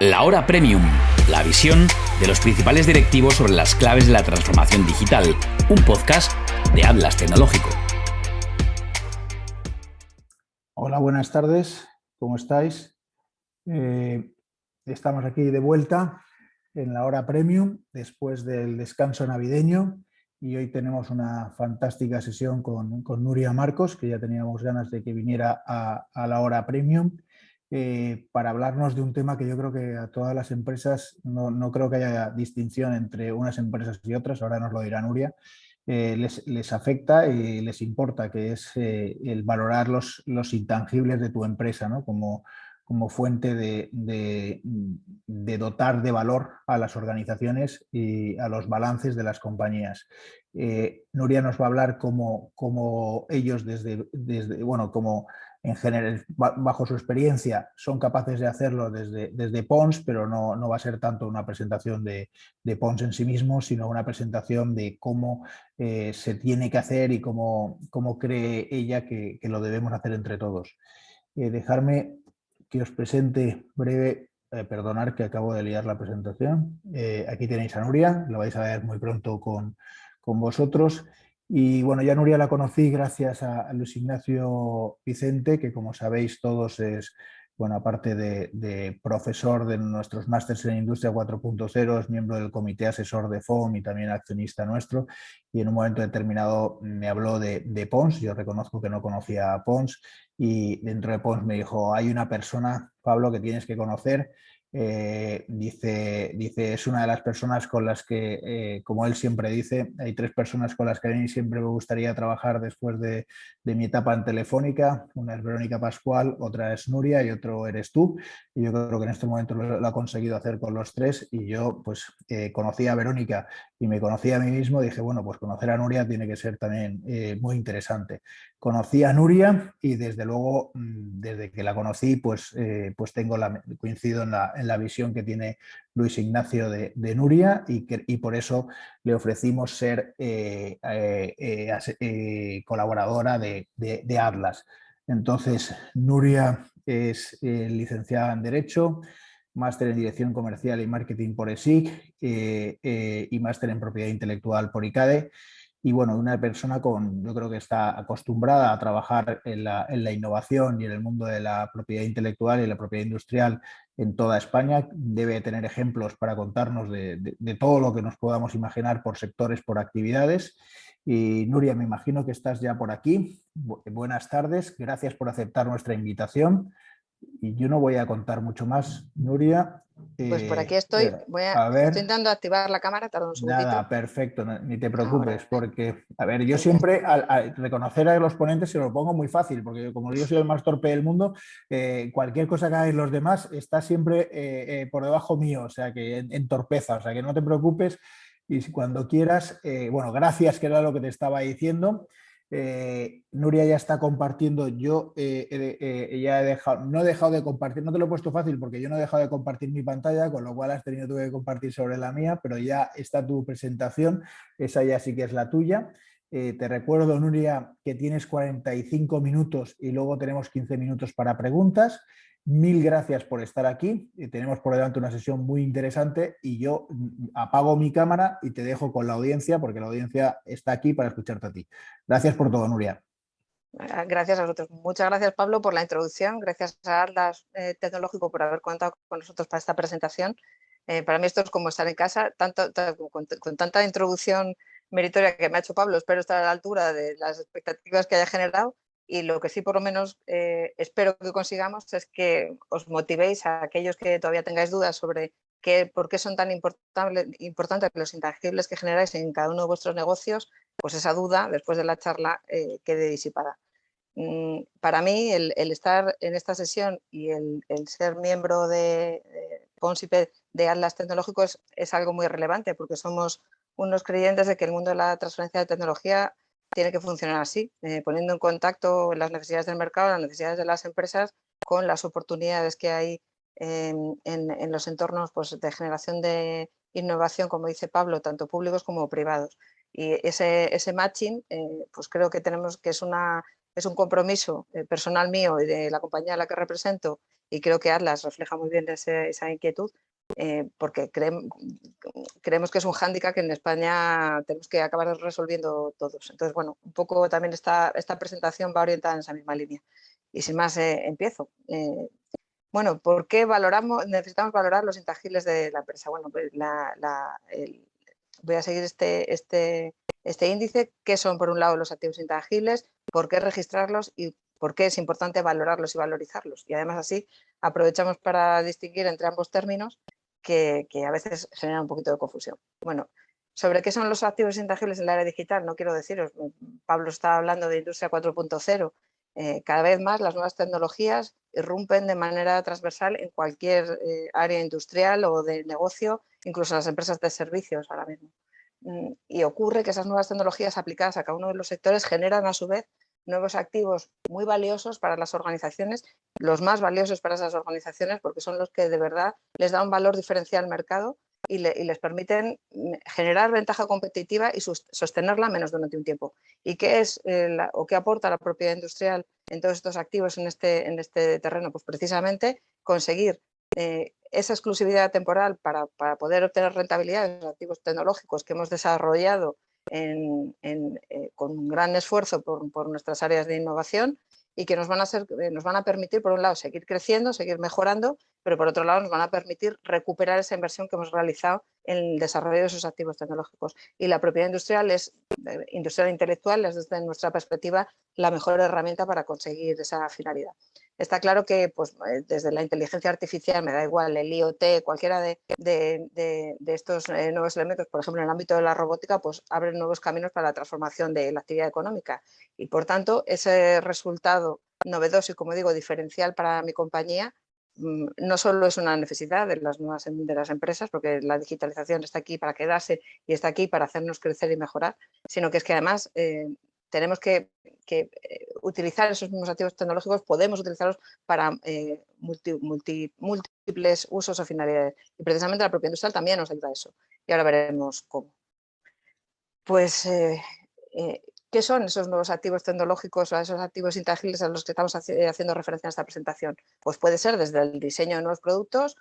La Hora Premium, la visión de los principales directivos sobre las claves de la transformación digital, un podcast de Atlas Tecnológico. Hola, buenas tardes, ¿cómo estáis? Eh, estamos aquí de vuelta en la hora premium después del descanso navideño y hoy tenemos una fantástica sesión con, Nuria Marcos, que ya teníamos ganas de que viniera a, la hora premium. Eh, para hablarnos de un tema que yo creo que a todas las empresas, no, creo que haya distinción entre unas empresas y otras, ahora nos lo dirá Nuria, eh, les, afecta y les importa, que es eh, el valorar los, los, intangibles de tu empresa, ¿no? como, como fuente de, dotar de valor a las organizaciones y a los balances de las compañías. Nuria nos va a hablar cómo, cómo ellos desde, desde, bueno, como en general, bajo su experiencia, son capaces de hacerlo desde, desde Pons, pero no, no, va a ser tanto una presentación de, de, Pons en sí mismo, sino una presentación de cómo eh, se tiene que hacer y cómo, cómo cree ella que, lo debemos hacer entre todos. Eh, dejarme que os presente breve, eh, perdonar que acabo de liar la presentación. aquí tenéis a Nuria, lo vais a ver muy pronto con, con vosotros. Y bueno, ya Nuria la conocí gracias a, Luis Ignacio Vicente, que como sabéis todos es, bueno, aparte de, profesor de nuestros másteres en Industria 4.0, es miembro del comité asesor de FOM y también accionista nuestro. Y en un momento determinado me habló de, de Pons, yo reconozco que no conocía a Pons, y dentro de Pons me dijo, hay una persona, Pablo, que tienes que conocer, eh, dice, dice, es una de las personas con las que, eh, como él siempre dice, hay tres personas con las que a mí siempre me gustaría trabajar después de, mi etapa en Telefónica. Una es Verónica Pascual, otra es Nuria y otro eres tú. Y yo creo que en este momento lo, ha conseguido hacer con los tres. Y yo, pues, eh, conocí a Verónica y me conocí a mí mismo. Dije, bueno, pues conocer a Nuria tiene que ser también muy interesante. Conocí a Nuria y desde luego, mm, desde que la conocí, pues, pues tengo coincido en la la visión que tiene Luis Ignacio de, Nuria y, que, y, por eso le ofrecimos ser eh, eh, eh, colaboradora de, Atlas. Entonces, Nuria es licenciada en Derecho, máster en Dirección Comercial y Marketing por ESIC y máster en Propiedad Intelectual por ICADE y bueno, una persona con, yo creo que está acostumbrada a trabajar en la, innovación y en el mundo de la propiedad intelectual y la propiedad industrial en toda España, debe tener ejemplos para contarnos de, todo lo que nos podamos imaginar por sectores, por actividades. Y Nuria, me imagino que estás ya por aquí. buenas tardes, gracias por aceptar nuestra invitación. Y yo no voy a contar mucho más, Nuria. Pues por aquí estoy, voy a, ver, estoy intentando activar la cámara, tarda un segundito. Nada, perfecto, ni te preocupes, porque, a ver, yo siempre al, reconocer a los ponentes se lo pongo muy fácil, porque como yo soy el más torpe del mundo, eh, cualquier cosa que hagan los demás está siempre eh, eh, por debajo mío, o sea que en, torpeza, o sea que no te preocupes y cuando quieras, bueno, gracias que era lo que te estaba diciendo. Eh, Nuria ya está compartiendo, yo eh, eh, ya he dejado, no he dejado de compartir, no te lo he puesto fácil porque yo no he dejado de compartir mi pantalla, con lo cual has tenido que compartir sobre la mía, pero ya está tu presentación, esa ya sí que es la tuya. te recuerdo, Nuria, que tienes 45 minutos y luego tenemos 15 minutos para preguntas. Mil gracias por estar aquí. Eh, tenemos por delante una sesión muy interesante y yo mm, apago mi cámara y te dejo con la audiencia porque la audiencia está aquí para escucharte a ti. Gracias por todo, Nuria. Ah, gracias a vosotros. Muchas gracias, Pablo, por la introducción. Gracias a Atlas eh, Tecnológico por haber contado con nosotros para esta presentación. Eh, para mí esto es como estar en casa, tanto, con, tanta introducción meritoria que me ha hecho Pablo. Espero estar a la altura de las expectativas que haya generado y lo que sí por lo menos eh, espero que consigamos es que os motivéis a aquellos que todavía tengáis dudas sobre qué, por qué son tan importantes los intangibles que generáis en cada uno de vuestros negocios, pues esa duda después de la charla eh, quede disipada. Mm, para mí el, estar en esta sesión y el, ser miembro de, de de Atlas Tecnológicos es algo muy relevante porque somos unos creyentes de que el mundo de la transferencia de tecnología tiene que funcionar así, eh, poniendo en contacto las necesidades del mercado, las necesidades de las empresas con las oportunidades que hay en, los entornos pues, de generación de innovación, como dice Pablo, tanto públicos como privados. Y ese, ese matching, eh, pues creo que tenemos que es una es un compromiso eh, personal mío y de la compañía a la que represento y creo que Atlas refleja muy bien esa inquietud eh, porque creemos que es un hándicap que en España tenemos que acabar resolviendo todos. Entonces, bueno, un poco también esta, esta presentación va orientada en esa misma línea. Y sin más, eh, empiezo. Eh, bueno, ¿por qué valoramos, necesitamos valorar los intangibles de la empresa? Bueno, pues voy a seguir este, este, este índice. ¿Qué son, por un lado, los activos intangibles? ¿Por qué registrarlos? Y por qué es importante valorarlos y valorizarlos. Y además así aprovechamos para distinguir entre ambos términos que, a veces genera un poquito de confusión. Bueno, sobre qué son los activos intangibles en la era digital, no quiero deciros, Pablo está hablando de industria 4.0, eh, cada vez más las nuevas tecnologías irrumpen de manera transversal en cualquier eh, área industrial o de negocio, incluso las empresas de servicios ahora mismo. Mm, y ocurre que esas nuevas tecnologías aplicadas a cada uno de los sectores generan a su vez nuevos activos muy valiosos para las organizaciones, los más valiosos para esas organizaciones porque son los que de verdad les da un valor diferencial al mercado y, les permiten mm, generar ventaja competitiva y sostenerla menos durante un tiempo. ¿Y qué es eh, o qué aporta la propiedad industrial en todos estos activos en este, en este terreno? Pues precisamente conseguir eh, esa exclusividad temporal para, para, poder obtener rentabilidad de los activos tecnológicos que hemos desarrollado eh, con un gran esfuerzo por, nuestras áreas de innovación y que nos van, a eh, nos van a permitir, por un lado, seguir creciendo, seguir mejorando, pero por otro lado nos van a permitir recuperar esa inversión que hemos realizado en el desarrollo de esos activos tecnológicos. Y la propiedad industrial es, eh, industrial intelectual es desde nuestra perspectiva la mejor herramienta para conseguir esa finalidad. Está claro que pues, eh, desde la inteligencia artificial, me da igual, el IoT, cualquiera de, estos eh, nuevos elementos, por ejemplo en el ámbito de la robótica, pues abren nuevos caminos para la transformación de la actividad económica. Y por tanto, ese resultado novedoso y, como digo, diferencial para mi compañía, mm, no solo es una necesidad de las nuevas de las empresas, porque la digitalización está aquí para quedarse y está aquí para hacernos crecer y mejorar, sino que es que además eh, tenemos que, eh, utilizar esos mismos activos tecnológicos, podemos utilizarlos para eh, múltiples usos o finalidades. Y precisamente la propia industrial también nos ayuda a eso. Y ahora veremos cómo. Pues, eh, ¿qué son esos nuevos activos tecnológicos o esos activos intangibles a los que estamos haciendo referencia en esta presentación? Pues puede ser desde el diseño de nuevos productos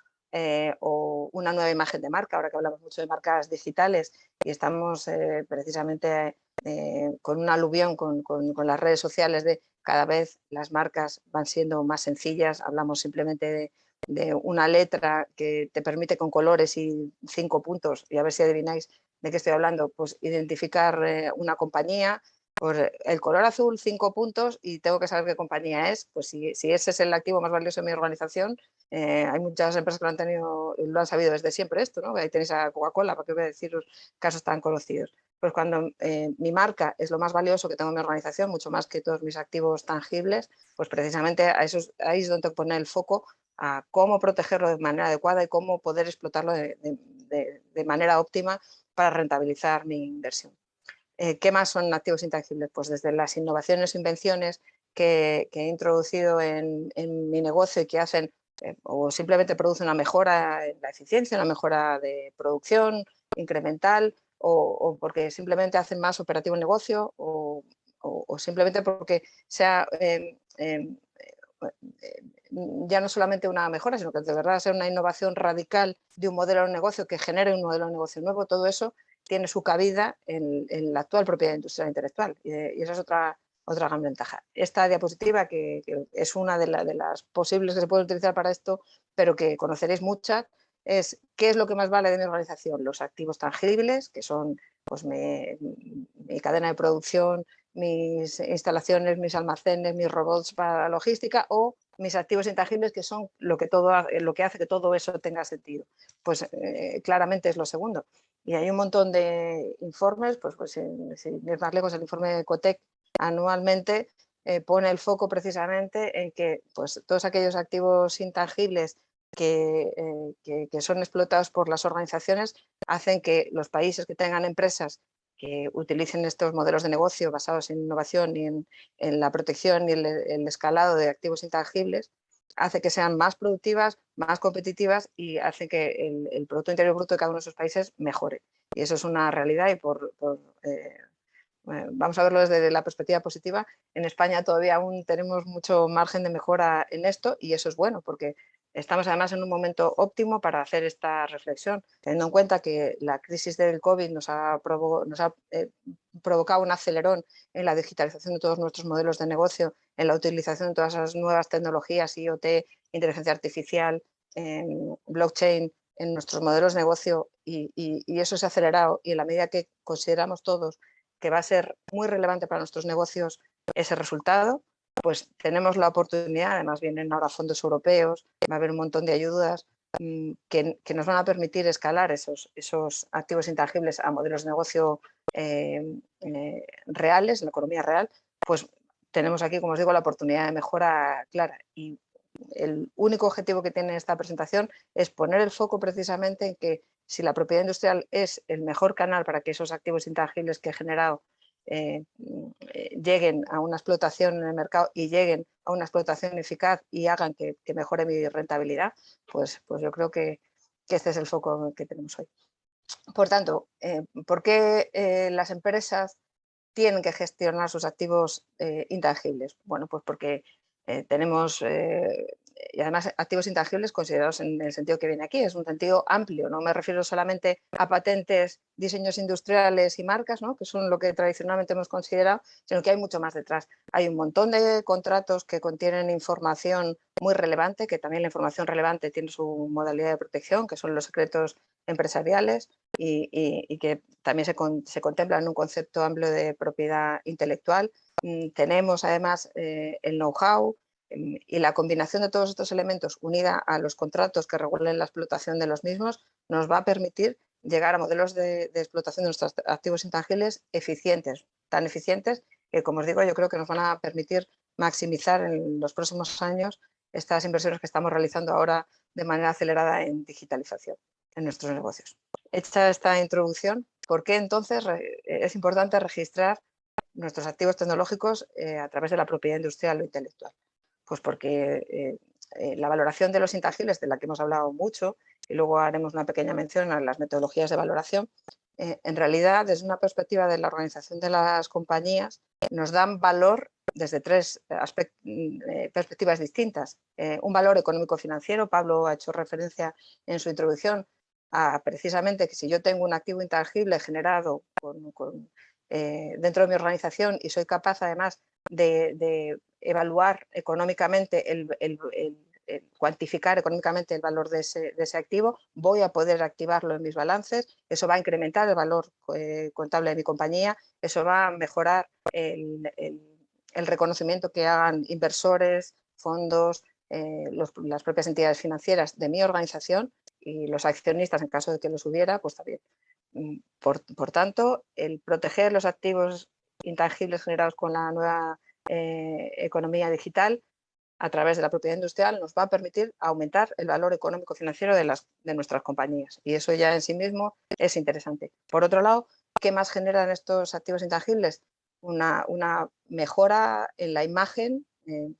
o una nueva imagen de marca, ahora que hablamos mucho de marcas digitales y estamos precisamente eh, con un aluvión con, las redes sociales de cada vez las marcas van siendo más sencillas, hablamos simplemente de, una letra que te permite con colores y cinco puntos, y a ver si adivináis de qué estoy hablando, pues identificar eh, una compañía, por el color azul, cinco puntos, y tengo que saber qué compañía es, pues si, ese es el activo más valioso de mi organización, eh, hay muchas empresas que lo han tenido, lo han sabido desde siempre esto, ¿no? Ahí tenéis a Coca-Cola, para que voy a decir casos tan conocidos pues cuando eh, mi marca es lo más valioso que tengo en mi organización, mucho más que todos mis activos tangibles, pues precisamente a eso, ahí es donde poner el foco a cómo protegerlo de manera adecuada y cómo poder explotarlo de, manera óptima para rentabilizar mi inversión. Eh, ¿Qué más son activos intangibles? Pues desde las innovaciones o invenciones que, he introducido en, mi negocio y que hacen eh, o simplemente producen una mejora en la eficiencia, una mejora de producción incremental, o, porque simplemente hacen más operativo el negocio o, simplemente porque sea em, em, eh, ya no solamente una mejora, sino que de verdad sea una innovación radical de un modelo de negocio que genere un modelo de negocio nuevo, todo eso tiene su cabida en, la actual propiedad industrial intelectual y, esa es otra, otra gran ventaja. Esta diapositiva, que, es una de, de, las posibles que se puede utilizar para esto, pero que conoceréis muchas, es qué es lo que más vale de mi organización, los activos tangibles, que son pues, mi, cadena de producción, mis instalaciones, mis almacenes, mis robots para la logística o mis activos intangibles que son lo que, todo, lo que hace que todo eso tenga sentido. Pues eh, claramente es lo segundo. Y hay un montón de informes, pues, pues sin, más lejos, el informe de Ecotec anualmente eh, pone el foco precisamente en que pues, todos aquellos activos intangibles eh, que, son explotados por las organizaciones hacen que los países que tengan empresas que utilicen estos modelos de negocio basados en innovación y en, la protección y el, escalado de activos intangibles, hace que sean más productivas, más competitivas y hace que el, Producto Interior Bruto de cada uno de esos países mejore. Y eso es una realidad y por, eh, eh, vamos a verlo desde la perspectiva positiva, en España todavía aún tenemos mucho margen de mejora en esto y eso es bueno porque estamos además en un momento óptimo para hacer esta reflexión, teniendo en cuenta que la crisis del COVID nos ha, eh, provocado un acelerón en la digitalización de todos nuestros modelos de negocio, en la utilización de todas las nuevas tecnologías, IoT, inteligencia artificial, blockchain, en nuestros modelos de negocio y, y, eso se ha acelerado y en la medida que consideramos todos que va a ser muy relevante para nuestros negocios ese resultado, pues tenemos la oportunidad, además vienen ahora fondos europeos, va a haber un montón de ayudas mm, que, nos van a permitir escalar esos, activos intangibles a modelos de negocio eh, eh, reales, en la economía real, pues tenemos aquí, como os digo, la oportunidad de mejora clara. Y el único objetivo que tiene esta presentación es poner el foco precisamente en que si la propiedad industrial es el mejor canal para que esos activos intangibles que he generado eh, eh, lleguen a una explotación en el mercado y lleguen a una explotación eficaz y hagan que, mejore mi rentabilidad, pues, pues yo creo que, este es el foco que tenemos hoy. Por tanto, eh, ¿por qué las empresas tienen que gestionar sus activos intangibles? Bueno, pues porque tenemos y además activos intangibles considerados en el sentido que viene aquí, es un sentido amplio, no me refiero solamente a patentes, diseños industriales y marcas, ¿no? que son lo que tradicionalmente hemos considerado, sino que hay mucho más detrás. Hay un montón de contratos que contienen información muy relevante, que también la información relevante tiene su modalidad de protección, que son los secretos empresariales y, que también se, se, contempla en un concepto amplio de propiedad intelectual. Mm, tenemos además eh, el know-how, y la combinación de todos estos elementos unida a los contratos que regulen la explotación de los mismos nos va a permitir llegar a modelos de, explotación de nuestros activos intangibles eficientes, tan eficientes que, como os digo, yo creo que nos van a permitir maximizar en los próximos años estas inversiones que estamos realizando ahora de manera acelerada en digitalización en nuestros negocios. Hecha esta introducción, ¿por qué entonces es importante registrar nuestros activos tecnológicos eh, a través de la propiedad industrial o intelectual? Pues porque eh, eh, la valoración de los intangibles, de la que hemos hablado mucho, y luego haremos una pequeña mención a las metodologías de valoración, eh, en realidad, desde una perspectiva de la organización de las compañías, nos dan valor desde tres mm, perspectivas distintas. un valor económico-financiero, Pablo ha hecho referencia en su introducción a precisamente que si yo tengo un activo intangible generado dentro de mi organización y soy capaz además de, evaluar económicamente, el, cuantificar económicamente el valor de ese, activo, voy a poder activarlo en mis balances, eso va a incrementar el valor eh, contable de mi compañía, eso va a mejorar el, reconocimiento que hagan inversores, fondos, eh, las propias entidades financieras de mi organización y los accionistas en caso de que los hubiera, pues también. Mm, por, por tanto, el proteger los activos intangibles generados con la nueva eh, economía digital a través de la propiedad industrial nos va a permitir aumentar el valor económico financiero de, las, de nuestras compañías y eso ya en sí mismo es interesante. Por otro lado, ¿qué más generan estos activos intangibles? Una, mejora en la imagen eh,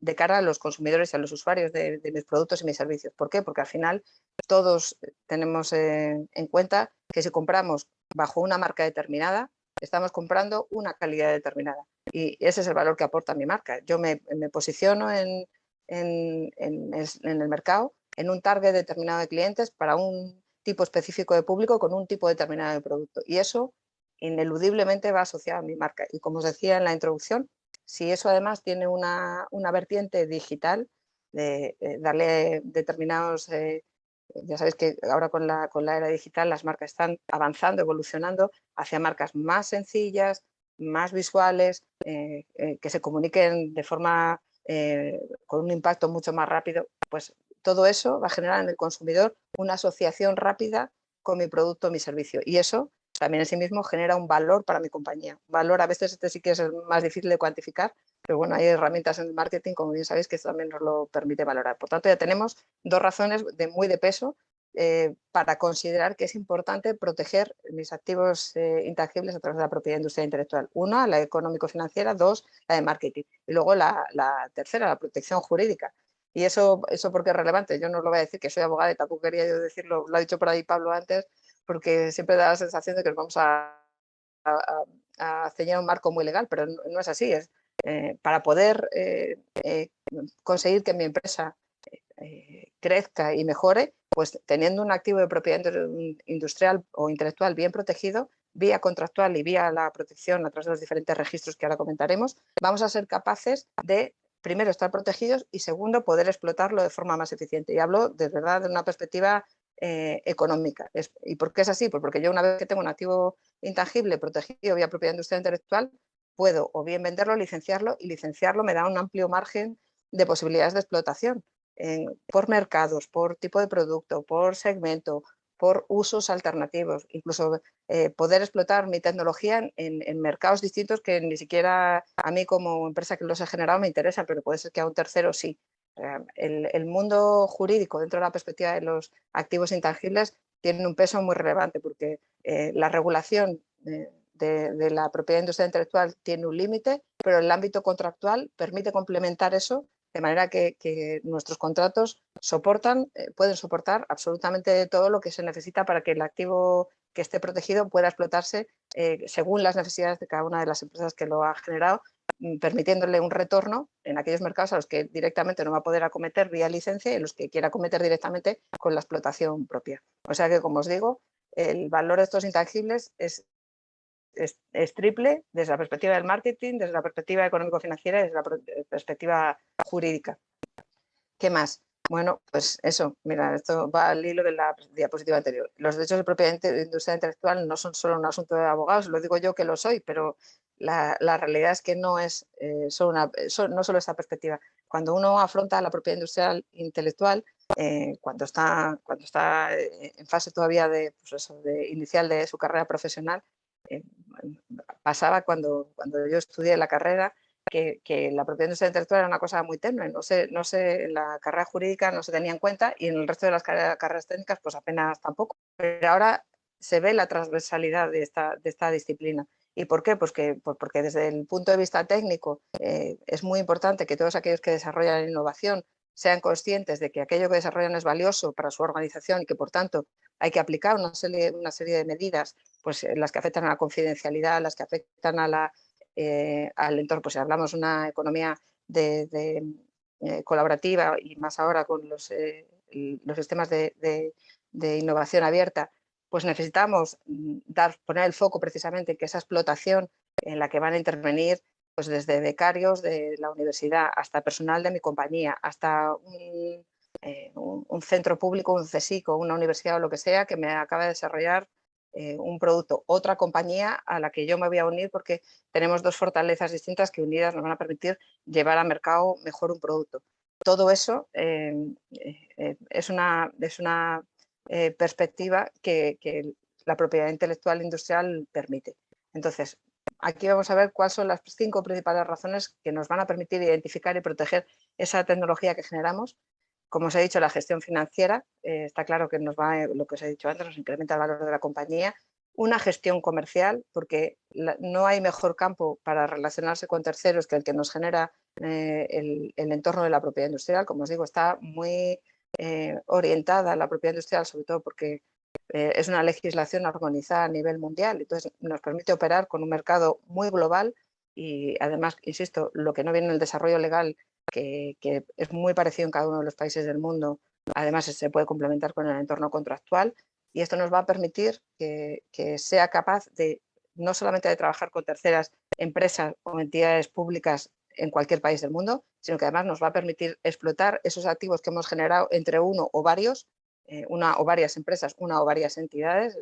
de cara a los consumidores y a los usuarios de, mis productos y mis servicios. ¿Por qué? Porque al final todos tenemos en cuenta que si compramos bajo una marca determinada, estamos comprando una calidad determinada y ese es el valor que aporta mi marca. Yo me, posiciono en, el mercado en un target determinado de clientes para un tipo específico de público con un tipo determinado de producto y eso ineludiblemente va asociado a mi marca. Y como os decía en la introducción, si eso además tiene una, vertiente digital, de, darle determinados eh, ya sabéis que ahora con la, con la era digital las marcas están avanzando, evolucionando hacia marcas más sencillas, más visuales, eh, eh, que se comuniquen de forma eh, con un impacto mucho más rápido, pues todo eso va a generar en el consumidor una asociación rápida con mi producto o mi servicio. Y eso también en sí mismo genera un valor para mi compañía. Valor a veces este sí que es más difícil de cuantificar, pero bueno, hay herramientas en el marketing, como bien sabéis, que también nos lo permite valorar. Por tanto, ya tenemos dos razones de muy de peso eh, para considerar que es importante proteger mis activos eh, intangibles a través de la propiedad industrial intelectual. Una, la económico-financiera, dos, la de marketing. Y luego la, tercera, la protección jurídica. Y eso, eso porque es relevante. Yo no lo voy a decir que soy abogada y tampoco quería yo decirlo, lo ha dicho por ahí Pablo antes, porque siempre da la sensación de que nos vamos a, a ceñir un marco muy legal, pero no, es así. Es, eh, para poder eh, conseguir que mi empresa crezca y mejore, pues teniendo un activo de propiedad industrial o intelectual bien protegido, vía contractual y vía la protección a través de los diferentes registros que ahora comentaremos, vamos a ser capaces de primero, estar protegidos y segundo, poder explotarlo de forma más eficiente. Y hablo de verdad de una perspectiva eh, económica. ¿Y por qué es así? Pues porque yo una vez que tengo un activo intangible protegido vía propiedad industrial intelectual, puedo o bien venderlo, licenciarlo y licenciarlo me da un amplio margen de posibilidades de explotación por mercados, por tipo de producto, por segmento, por usos alternativos, incluso eh, poder explotar mi tecnología en, mercados distintos que ni siquiera a mí como empresa que los he generado me interesan, pero puede ser que a un tercero sí. el, mundo jurídico dentro de la perspectiva de los activos intangibles tiene un peso muy relevante porque eh, la regulación de, la propiedad industrial intelectual tiene un límite, pero el ámbito contractual permite complementar eso de manera que, nuestros contratos soportan, eh, pueden soportar absolutamente todo lo que se necesita para que el activo que esté protegido pueda explotarse eh, según las necesidades de cada una de las empresas que lo ha generado, mm, permitiéndole un retorno en aquellos mercados a los que directamente no va a poder acometer vía licencia y en los que quiera acometer directamente con la explotación propia. O sea que, como os digo, el valor de estos intangibles es es, triple desde la perspectiva del marketing, desde la perspectiva económico-financiera y desde la perspectiva jurídica. ¿Qué más? Bueno, pues eso, mira, esto va al hilo de la diapositiva anterior. Los derechos de propiedad industrial intelectual no son solo un asunto de abogados, lo digo yo que lo soy, pero la, realidad es que no es eh, solo una, no solo esa perspectiva. Cuando uno afronta la propiedad industrial intelectual, eh, cuando, está, cuando está eh, en fase todavía de, pues de inicial de su carrera profesional, eh, pasaba cuando, cuando yo estudié la carrera que, la propiedad industrial intelectual era una cosa muy tenue, no sé, no sé, en la carrera jurídica no se tenía en cuenta y en el resto de las carreras, técnicas pues apenas tampoco. Pero ahora se ve la transversalidad de esta, de esta disciplina. ¿Y por qué? Pues, que, pues porque desde el punto de vista técnico eh, es muy importante que todos aquellos que desarrollan innovación sean conscientes de que aquello que desarrollan es valioso para su organización y que por tanto hay que aplicar una serie, una serie de medidas, pues eh, las que afectan a la confidencialidad, las que afectan a la, eh, al entorno, pues si hablamos de una economía de, eh, colaborativa y más ahora con los, los sistemas de, de, innovación abierta, pues necesitamos mm, poner el foco precisamente en que esa explotación en la que van a intervenir pues desde becarios de la universidad hasta personal de mi compañía, hasta un, centro público, un CSIC o una universidad o lo que sea que me acaba de desarrollar eh, un producto, otra compañía a la que yo me voy a unir porque tenemos dos fortalezas distintas que unidas nos van a permitir llevar al mercado mejor un producto. Todo eso eh, es una, es una perspectiva que la propiedad intelectual industrial permite. Entonces, Aquí vamos a ver cuáles son las cinco principales razones que nos van a permitir identificar y proteger esa tecnología que generamos. Como os he dicho, la gestión financiera, eh, está claro que nos va, lo que os he dicho antes, nos incrementa el valor de la compañía. Una gestión comercial, porque no hay mejor campo para relacionarse con terceros que el que nos genera eh, el, entorno de la propiedad industrial. Como os digo, está muy eh, orientada la propiedad industrial, sobre todo porque eh, es una legislación organizada a nivel mundial, entonces nos permite operar con un mercado muy global y además, insisto, lo que no viene en el desarrollo legal, que, es muy parecido en cada uno de los países del mundo, además se puede complementar con el entorno contractual y esto nos va a permitir que, sea capaz de no solamente de trabajar con terceras empresas o entidades públicas en cualquier país del mundo, sino que además nos va a permitir explotar esos activos que hemos generado entre uno o varios eh, una o varias empresas, una o varias entidades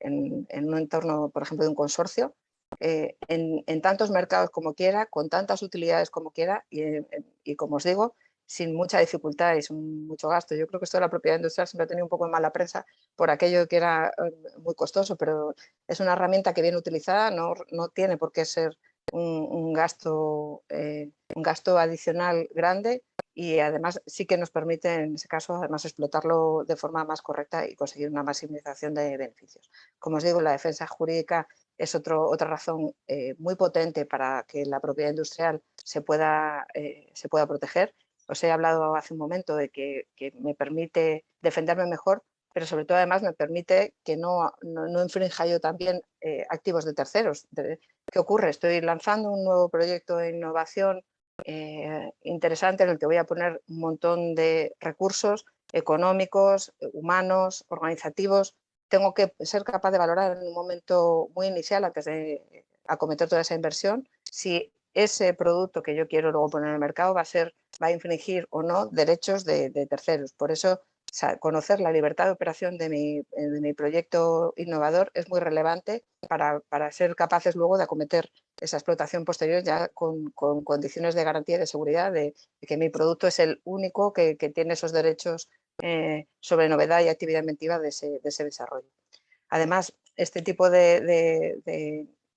en, un entorno, por ejemplo, de un consorcio, eh, en, tantos mercados como quiera, con tantas utilidades como quiera y, como os digo, sin mucha dificultad y sin mucho gasto. Yo creo que esto de la propiedad industrial siempre ha tenido un poco de mala prensa por aquello que era eh, muy costoso, pero es una herramienta que bien utilizada no, no tiene por qué ser un, gasto, un gasto adicional grande y además sí que nos permite en ese caso además explotarlo de forma más correcta y conseguir una maximización de beneficios. Como os digo, la defensa jurídica es otro, otra razón eh, muy potente para que la propiedad industrial se pueda, eh, se pueda proteger. Os he hablado hace un momento de que, me permite defenderme mejor pero sobre todo además me permite que no, no, infrinja yo también eh, activos de terceros. ¿Qué ocurre? Estoy lanzando un nuevo proyecto de innovación interesante en el que voy a poner un montón de recursos económicos, humanos, organizativos. Tengo que ser capaz de valorar en un momento muy inicial, antes de acometer toda esa inversión, si ese producto que yo quiero luego poner en el mercado va a, infringir o no derechos de, de terceros. Por eso conocer la libertad de operación de mi, eh, de proyecto innovador es muy relevante para, ser capaces luego de acometer esa explotación posterior ya con, con condiciones de garantía y de seguridad de, que mi producto es el único que tiene esos derechos eh, sobre novedad y actividad inventiva de ese, de ese desarrollo. Además, este tipo de,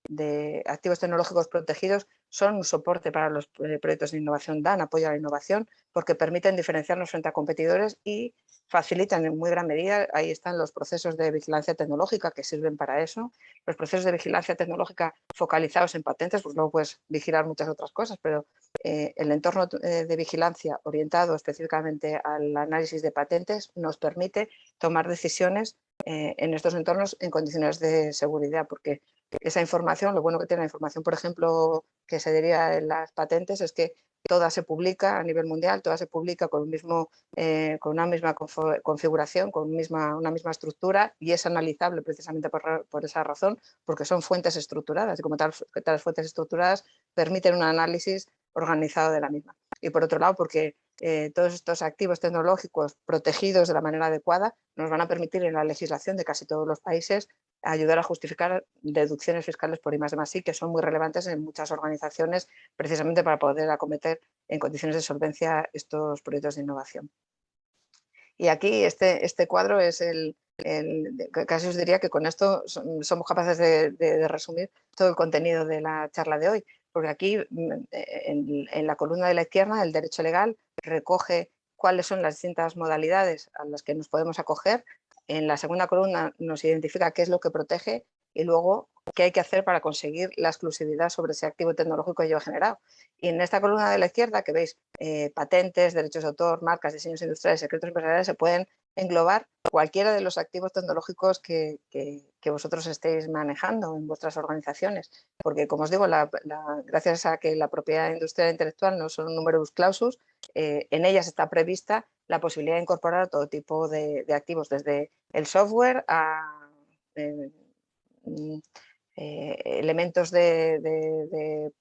de activos tecnológicos protegidos son un soporte para los eh, proyectos de innovación, dan apoyo a la innovación porque permiten diferenciarnos frente a competidores y facilitan en muy gran medida, ahí están los procesos de vigilancia tecnológica que sirven para eso, los procesos de vigilancia tecnológica focalizados en patentes, pues luego puedes vigilar muchas otras cosas, pero eh, el entorno eh, de vigilancia orientado específicamente al análisis de patentes nos permite tomar decisiones en estos entornos en condiciones de seguridad, porque esa información, lo bueno que tiene la información, por ejemplo, que se deriva en las patentes, es que toda se publica a nivel mundial, toda se publica con, mismo, eh, con una misma configuración, con misma, una misma estructura y es analizable precisamente por, esa razón, porque son fuentes estructuradas y como tal, las fuentes estructuradas permiten un análisis organizado de la misma. Y por otro lado, porque eh, todos estos activos tecnológicos protegidos de la manera adecuada nos van a permitir en la legislación de casi todos los países ayudar a justificar deducciones fiscales por I más más que son muy relevantes en muchas organizaciones precisamente para poder acometer en condiciones de solvencia estos proyectos de innovación. Y aquí este, este cuadro es el, casi os diría que con esto somos capaces de, resumir todo el contenido de la charla de hoy, porque aquí mm, en la columna de la izquierda el derecho legal recoge cuáles son las distintas modalidades a las que nos podemos acoger en la segunda columna nos identifica qué es lo que protege y luego qué hay que hacer para conseguir la exclusividad sobre ese activo tecnológico que yo he generado. Y en esta columna de la izquierda que veis eh, patentes, derechos de autor, marcas, diseños industriales, secretos empresariales, se pueden englobar cualquiera de los activos tecnológicos que, vosotros estéis manejando en vuestras organizaciones. Porque, como os digo, gracias a que la propiedad industrial intelectual no son un numerus clausus, eh, en ellas está prevista la posibilidad de incorporar todo tipo de, activos, desde el software a eh, mm, eh, elementos de,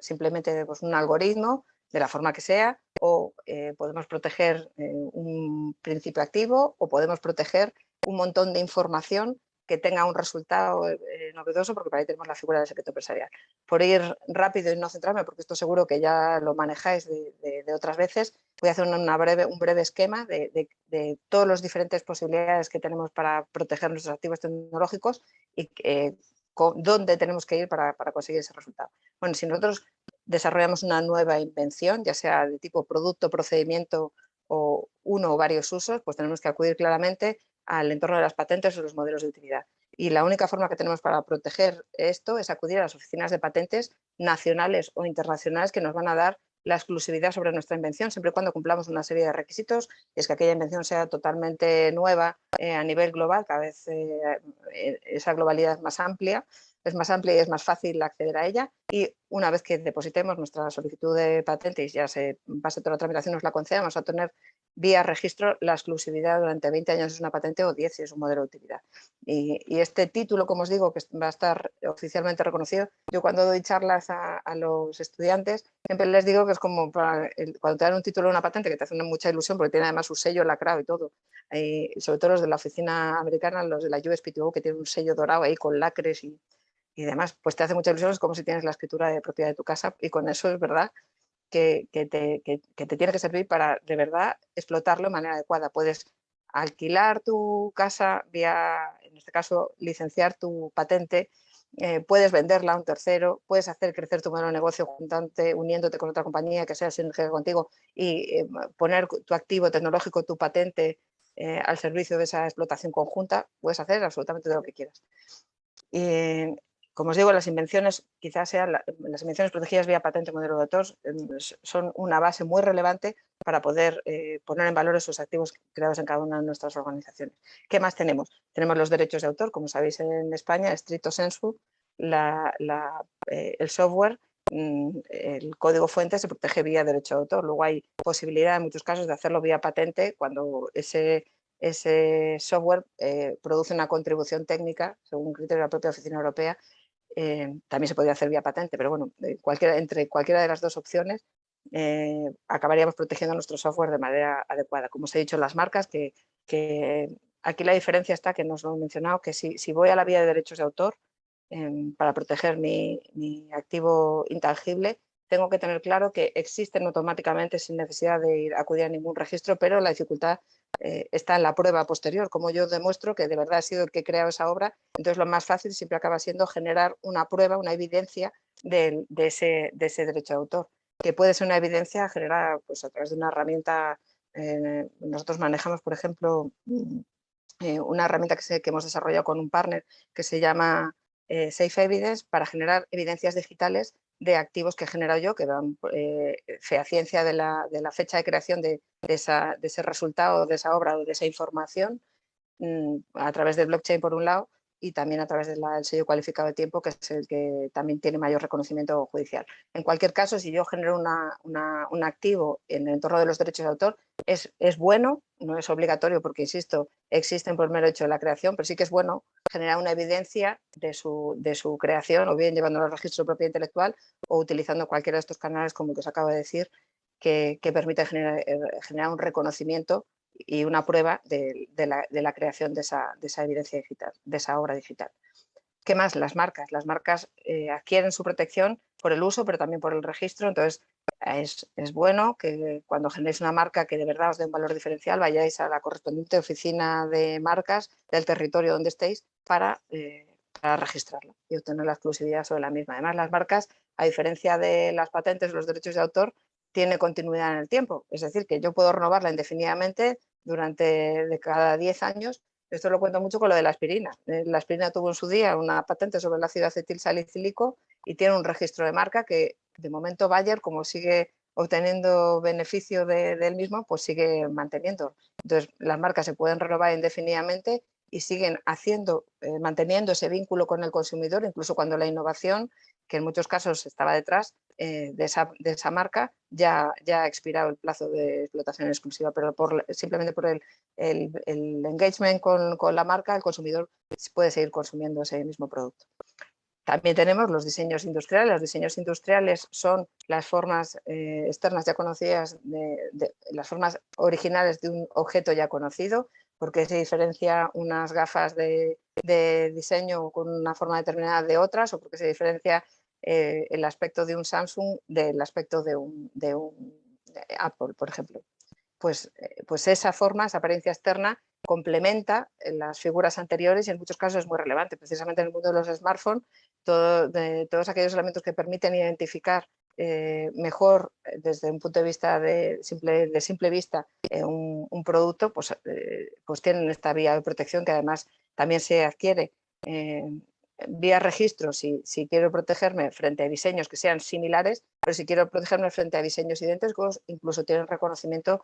simplemente pues, un algoritmo, de la forma que sea, o eh, podemos proteger un principio activo o podemos proteger un montón de información que tenga un resultado eh, novedoso, porque para ahí tenemos la figura del secreto empresarial. Por ir rápido y no centrarme, porque esto seguro que ya lo manejáis de, otras veces, voy a hacer una breve, un breve esquema de, de, todas las diferentes posibilidades que tenemos para proteger nuestros activos tecnológicos y eh, dónde tenemos que ir para, para conseguir ese resultado. Bueno, si nosotros desarrollamos una nueva invención, ya sea de tipo producto, procedimiento o uno o varios usos, pues tenemos que acudir claramente al entorno de las patentes o los modelos de utilidad. Y la única forma que tenemos para proteger esto es acudir a las oficinas de patentes nacionales o internacionales que nos van a dar la exclusividad sobre nuestra invención, siempre y cuando cumplamos una serie de requisitos, es que aquella invención sea totalmente nueva eh, a nivel global, cada vez eh, eh, esa globalidad es más amplia, es más amplia y es más fácil acceder a ella, y una vez que depositemos nuestra solicitud de patente y ya se pase toda la tramitación, nos la concedamos a tener vía registro la exclusividad durante 20 años es una patente o 10 si es un modelo de utilidad. Y, este título, como os digo, que va a estar oficialmente reconocido, yo cuando doy charlas a, los estudiantes, siempre les digo que es como para cuando te dan un título de una patente que te hace mucha ilusión porque tiene además su sello lacrado y todo. Y sobre todo los de la oficina americana, los de la USPTO que tienen un sello dorado ahí con lacres y, y demás, pues te hace mucha ilusión, es como si tienes la escritura de propiedad de tu casa y con eso es verdad que, te, tiene que servir para de verdad explotarlo de manera adecuada. Puedes alquilar tu casa vía, en este caso, licenciar tu patente, eh, puedes venderla a un tercero, puedes hacer crecer tu modelo de negocio juntante, uniéndote con otra compañía que sea sinergia contigo y eh, poner tu activo tecnológico, tu patente eh, al servicio de esa explotación conjunta, puedes hacer absolutamente todo lo que quieras. Como os digo, las invenciones, quizás sean las invenciones protegidas vía patente modelo de autor, em, son una base muy relevante para poder eh, poner en valor esos activos creados en cada una de nuestras organizaciones. ¿Qué más tenemos? Tenemos los derechos de autor, como sabéis en España, estricto sensu, eh, el software, mm, el código fuente se protege vía derecho de autor. Luego hay posibilidad en muchos casos de hacerlo vía patente cuando ese software eh, produce una contribución técnica, según criterio de la propia Oficina Europea, eh, también se podría hacer vía patente, pero bueno, cualquiera, entre cualquiera de las dos opciones eh, acabaríamos protegiendo nuestro software de manera adecuada. Como os he dicho, las marcas, que, aquí la diferencia está, que nos lo he mencionado, que si, voy a la vía de derechos de autor em, para proteger mi, activo intangible, tengo que tener claro que existen automáticamente sin necesidad de ir, acudir a ningún registro, pero la dificultad eh, está en la prueba posterior, como yo demuestro que de verdad ha sido el que he creado esa obra, entonces lo más fácil siempre acaba siendo generar una prueba, una evidencia de, ese, derecho de autor, que puede ser una evidencia generada pues, a través de una herramienta, eh, nosotros manejamos, por ejemplo, mm, eh, una herramienta que, hemos desarrollado con un partner que se llama Safe Evidence para generar evidencias digitales de activos que he generado yo, que dan eh, ciencia de la, de la, fecha de creación de, esa, de, ese resultado, de esa obra o de esa información, mm, a través de blockchain por un lado, y también a través del sello cualificado de tiempo, que es el que también tiene mayor reconocimiento judicial. En cualquier caso, si yo genero un activo en el entorno de los derechos de autor, es, es, bueno, no es obligatorio porque, insisto, existen por mero hecho de la creación, pero sí que es bueno generar una evidencia de su, de su creación, o bien llevándolo al registro de propiedad intelectual o utilizando cualquiera de estos canales, como que os acabo de decir, que, que permite generar, eh, generar un reconocimiento y una prueba de, la, creación de esa, evidencia digital, de esa obra digital. ¿Qué más? Las marcas. Las marcas eh, adquieren su protección por el uso, pero también por el registro. Entonces, es, bueno que cuando generéis una marca que de verdad os dé un valor diferencial, vayáis a la correspondiente oficina de marcas del territorio donde estéis para, eh, para registrarla y obtener la exclusividad sobre la misma. Además, las marcas, a diferencia de las patentes, los derechos de autor, tiene continuidad en el tiempo. Es decir, que yo puedo renovarla indefinidamente durante de cada 10 años. Esto lo cuento mucho con lo de la aspirina. Eh, la aspirina tuvo en su día una patente sobre el ácido acetil salicílico y tiene un registro de marca que de momento Bayer, como sigue obteniendo beneficio del mismo, pues sigue manteniendo. Entonces, las marcas se pueden renovar indefinidamente y siguen haciendo, eh, manteniendo ese vínculo con el consumidor, incluso cuando la innovación, que en muchos casos estaba detrás eh, de, esa, de, esa, marca, ya, ya ha expirado el plazo de explotación exclusiva, pero por, simplemente por el, el, engagement con, con, la marca, el consumidor puede seguir consumiendo ese mismo producto. También tenemos los diseños industriales. Los diseños industriales son las formas eh, externas ya conocidas, de, de, las formas originales de un objeto ya conocido, porque se diferencia unas gafas de, diseño con una forma determinada de otras o porque se diferencia eh, el aspecto de un Samsung del aspecto de un, Apple, por ejemplo. Pues, eh, pues esa forma, esa apariencia externa, complementa las figuras anteriores y en muchos casos es muy relevante. Precisamente en el mundo de los smartphones, todos aquellos elementos que permiten identificar eh, mejor desde un punto de vista de simple, vista un, producto, pues, pues tienen esta vía de protección que además también se adquiere vía registro si, si, quiero protegerme frente a diseños que sean similares, pero si quiero protegerme frente a diseños idénticos, incluso tienen reconocimiento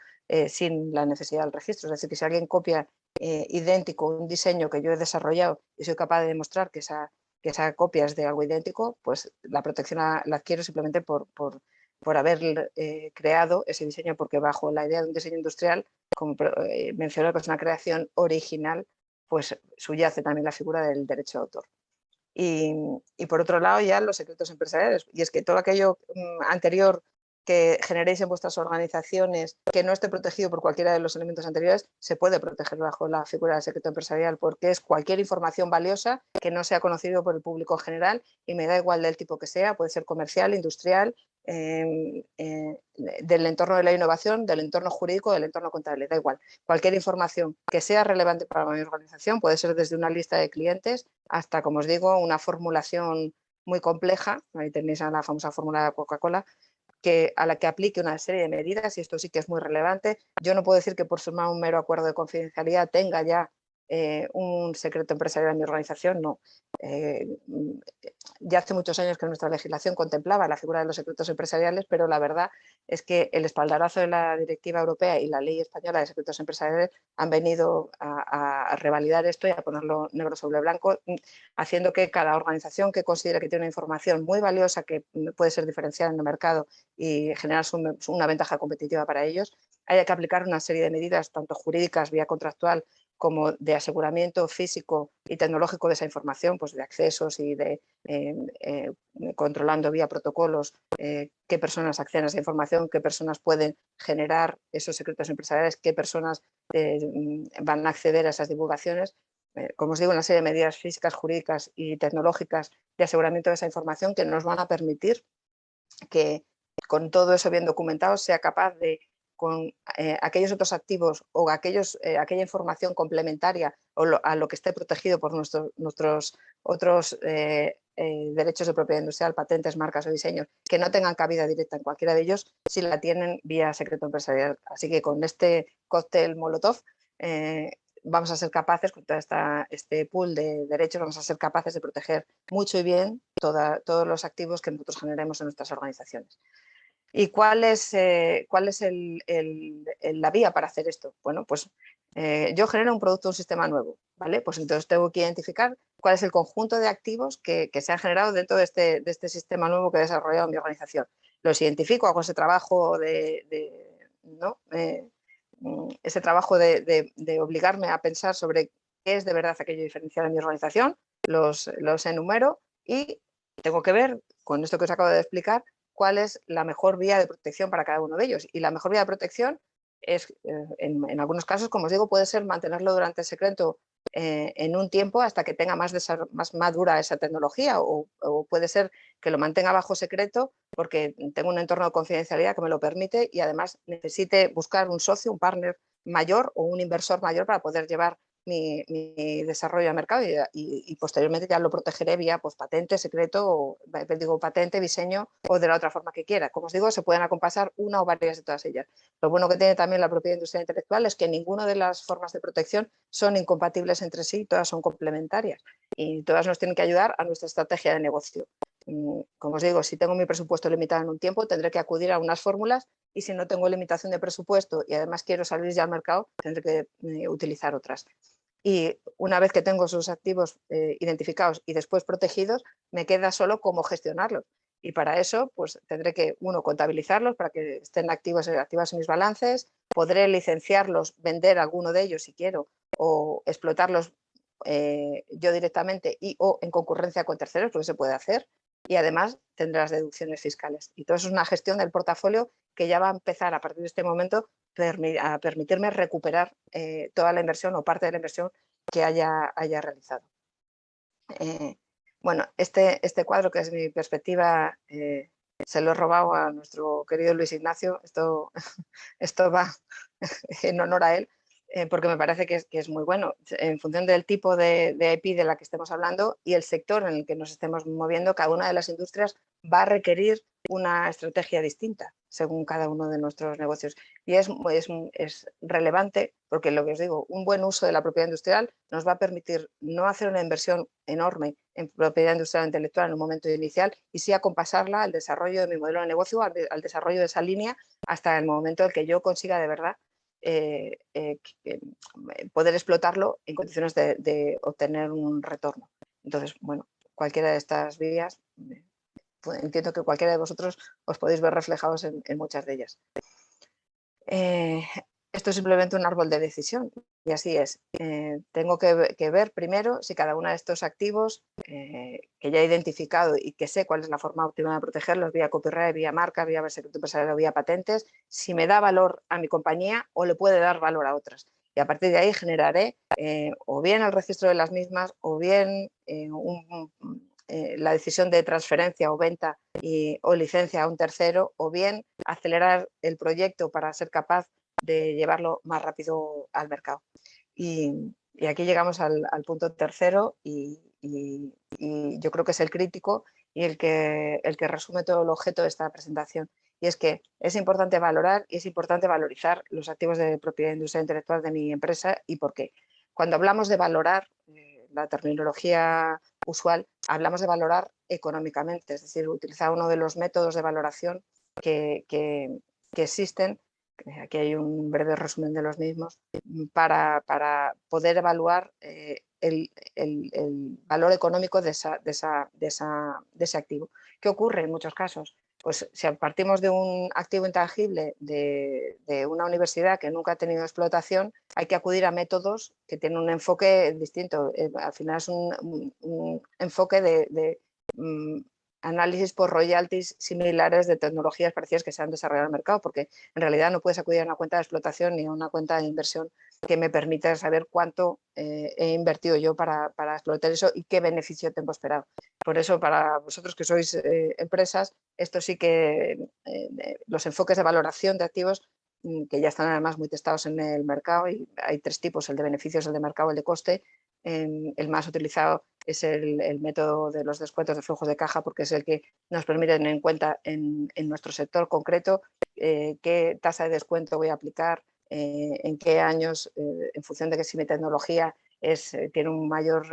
sin la necesidad del registro. Es decir, que si alguien copia idéntico un diseño que yo he desarrollado y soy capaz de demostrar que esa que esa copia es de algo idéntico, pues la protección la, adquiero simplemente por, por, por haber eh, creado ese diseño, porque bajo la idea de un diseño industrial, como eh, mencioné que es una creación original, pues subyace también la figura del derecho de autor. Y, por otro lado ya los secretos empresariales, y es que todo aquello mm, anterior que generéis en vuestras organizaciones que no esté protegido por cualquiera de los elementos anteriores, se puede proteger bajo la figura del secreto empresarial porque es cualquier información valiosa que no sea conocido por el público en general y me da igual del tipo que sea, puede ser comercial, industrial, em, eh, del entorno de la innovación, del entorno jurídico, del entorno contable, da igual. Cualquier información que sea relevante para mi organización puede ser desde una lista de clientes hasta, como os digo, una formulación muy compleja, ahí tenéis la famosa fórmula de Coca-Cola, que, a la que aplique una serie de medidas, y esto sí que es muy relevante. Yo no puedo decir que por sumar un mero acuerdo de confidencialidad tenga ya eh, un secreto empresarial en mi organización, no. Eh, mm, ya hace muchos años que nuestra legislación contemplaba la figura de los secretos empresariales, pero la verdad es que el espaldarazo de la directiva europea y la ley española de secretos empresariales han venido a, revalidar esto y a ponerlo negro sobre blanco, mm, haciendo que cada organización que considere que tiene una información muy valiosa que puede ser diferenciada en el mercado y generar una ventaja competitiva para ellos, haya que aplicar una serie de medidas, tanto jurídicas, vía contractual, como de aseguramiento físico y tecnológico de esa información, pues de accesos y de eh, eh, controlando vía protocolos eh, qué personas acceden a esa información, qué personas pueden generar esos secretos empresariales, qué personas van a acceder a esas divulgaciones. como os digo, una serie de medidas físicas, jurídicas y tecnológicas de aseguramiento de esa información que nos van a permitir que con todo eso bien documentado sea capaz de con eh, aquellos otros activos o aquellos, eh, aquella información complementaria o a lo que esté protegido por nuestros otros eh, derechos de propiedad industrial, patentes, marcas o diseños, que no tengan cabida directa en cualquiera de ellos, si la tienen vía secreto empresarial. Así que con este cóctel Molotov vamos a ser capaces, con todo este pool de derechos, vamos a ser capaces de proteger mucho y bien todos los activos que nosotros generemos en nuestras organizaciones. ¿Y cuál es, eh, cuál es la vía para hacer esto? Bueno, pues eh, yo genero un producto, un sistema nuevo, ¿vale? Pues entonces tengo que identificar cuál es el conjunto de activos que, se han generado dentro de este, de este, sistema nuevo que he desarrollado en mi organización. Los identifico, hago ese trabajo de, ¿no? Eh, mm, ese trabajo de, obligarme a pensar sobre qué es de verdad aquello diferencial en mi organización, los, los enumero y tengo que ver, con esto que os acabo de explicar, cuál es la mejor vía de protección para cada uno de ellos. Y la mejor vía de protección es, eh, en, algunos casos, como os digo, puede ser mantenerlo durante secreto eh, en un tiempo hasta que tenga más, más madura esa tecnología o, puede ser que lo mantenga bajo secreto porque tengo un entorno de confidencialidad que me lo permite y además necesite buscar un socio, un partner mayor o un inversor mayor para poder llevar mi, desarrollo de mercado y, posteriormente ya lo protegeré vía pues, patente, secreto, o, digo patente, diseño o de la otra forma que quiera. Como os digo, se pueden acompasar una o varias de todas ellas. Lo bueno que tiene también la propiedad industrial intelectual es que ninguna de las formas de protección son incompatibles entre sí, todas son complementarias y todas nos tienen que ayudar a nuestra estrategia de negocio. Mm, como os digo, si tengo mi presupuesto limitado en un tiempo, tendré que acudir a unas fórmulas y si no tengo limitación de presupuesto y además quiero salir ya al mercado, tendré que eh, utilizar otras. Y una vez que tengo sus activos eh, identificados y después protegidos, me queda solo cómo gestionarlos. Y para eso, pues tendré que, uno, contabilizarlos para que estén activos, activos en mis balances, podré licenciarlos, vender alguno de ellos si quiero, o explotarlos eh, yo directamente y o en concurrencia con terceros, porque se puede hacer y además tendrá las deducciones fiscales. Y todo eso es una gestión del portafolio que ya va a empezar a partir de este momento a permitirme recuperar eh, toda la inversión o parte de la inversión que haya, haya realizado. Eh, bueno, este, este cuadro que es mi perspectiva eh, se lo he robado a nuestro querido Luis Ignacio, esto, esto va en honor a él, eh, porque me parece que es, muy bueno. En función del tipo de, IP de la que estemos hablando y el sector en el que nos estemos moviendo, cada una de las industrias va a requerir una estrategia distinta según cada uno de nuestros negocios. Y es, es, es, relevante porque lo que os digo, un buen uso de la propiedad industrial nos va a permitir no hacer una inversión enorme en propiedad industrial intelectual en un momento inicial y sí acompasarla al desarrollo de mi modelo de negocio, al, al desarrollo de esa línea hasta el momento en que yo consiga de verdad eh, eh, eh, poder explotarlo en condiciones de, obtener un retorno. Entonces, bueno, cualquiera de estas vías, pues, entiendo que cualquiera de vosotros os podéis ver reflejados en, muchas de ellas. Esto es simplemente un árbol de decisión y así es. Eh, tengo que, ver primero si cada uno de estos activos eh, que ya he identificado y que sé cuál es la forma óptima de protegerlos, vía copyright, vía marca, vía secreto empresarial, vía patentes, si me da valor a mi compañía o le puede dar valor a otras. Y a partir de ahí generaré eh, o bien el registro de las mismas o bien la decisión de transferencia o venta o licencia a un tercero o bien acelerar el proyecto para ser capaz de llevarlo más rápido al mercado. Y, aquí llegamos al, punto tercero y, yo creo que es el crítico y el que, el que resume todo el objeto de esta presentación. Y es que es importante valorar y es importante valorizar los activos de propiedad industrial intelectual de mi empresa. ¿Y por qué? cuando hablamos de valorar, eh, la terminología usual, hablamos de valorar económicamente, es decir, utilizar uno de los métodos de valoración que, existen, aquí hay un breve resumen de los mismos, para, para poder evaluar eh, el, valor económico de, de, de, de ese activo. ¿Qué ocurre en muchos casos? pues si partimos de un activo intangible de, una universidad que nunca ha tenido explotación, hay que acudir a métodos que tienen un enfoque distinto. Eh, al final es un, enfoque de, mm, análisis por royalties similares de tecnologías parecidas que se han desarrollado en el mercado, porque en realidad no puedes acudir a una cuenta de explotación ni a una cuenta de inversión que me permita saber cuánto eh, he invertido yo para, explotar eso y qué beneficio tengo esperado. Por eso, para vosotros que sois eh, empresas, esto sí que eh, los enfoques de valoración de activos mm, que ya están además muy testados en el mercado y hay tres tipos, el de beneficios, el de mercado, el de coste. El más utilizado es el, método de los descuentos de flujos de caja porque es el que nos permite tener en cuenta en, nuestro sector concreto qué tasa de descuento voy a aplicar, eh, en qué años, eh, en función de que si mi tecnología eh, tiene un mayor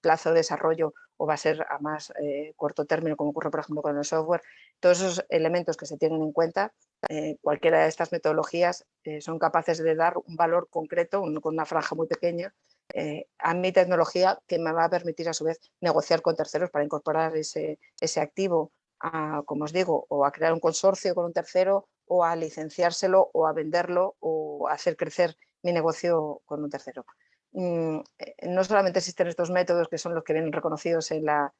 plazo de desarrollo o va a ser a más corto término, como ocurre por ejemplo con el software, todos esos elementos que se tienen en cuenta, cualquiera de estas metodologías son capaces de dar un valor concreto, con una franja muy pequeña, a mi tecnología que me va a permitir a su vez negociar con terceros para incorporar ese, activo, como os digo, o a crear un consorcio con un tercero o a licenciárselo o a venderlo o a hacer crecer mi negocio con un tercero. Mm, eh, no solamente existen estos métodos que son los que vienen reconocidos en la,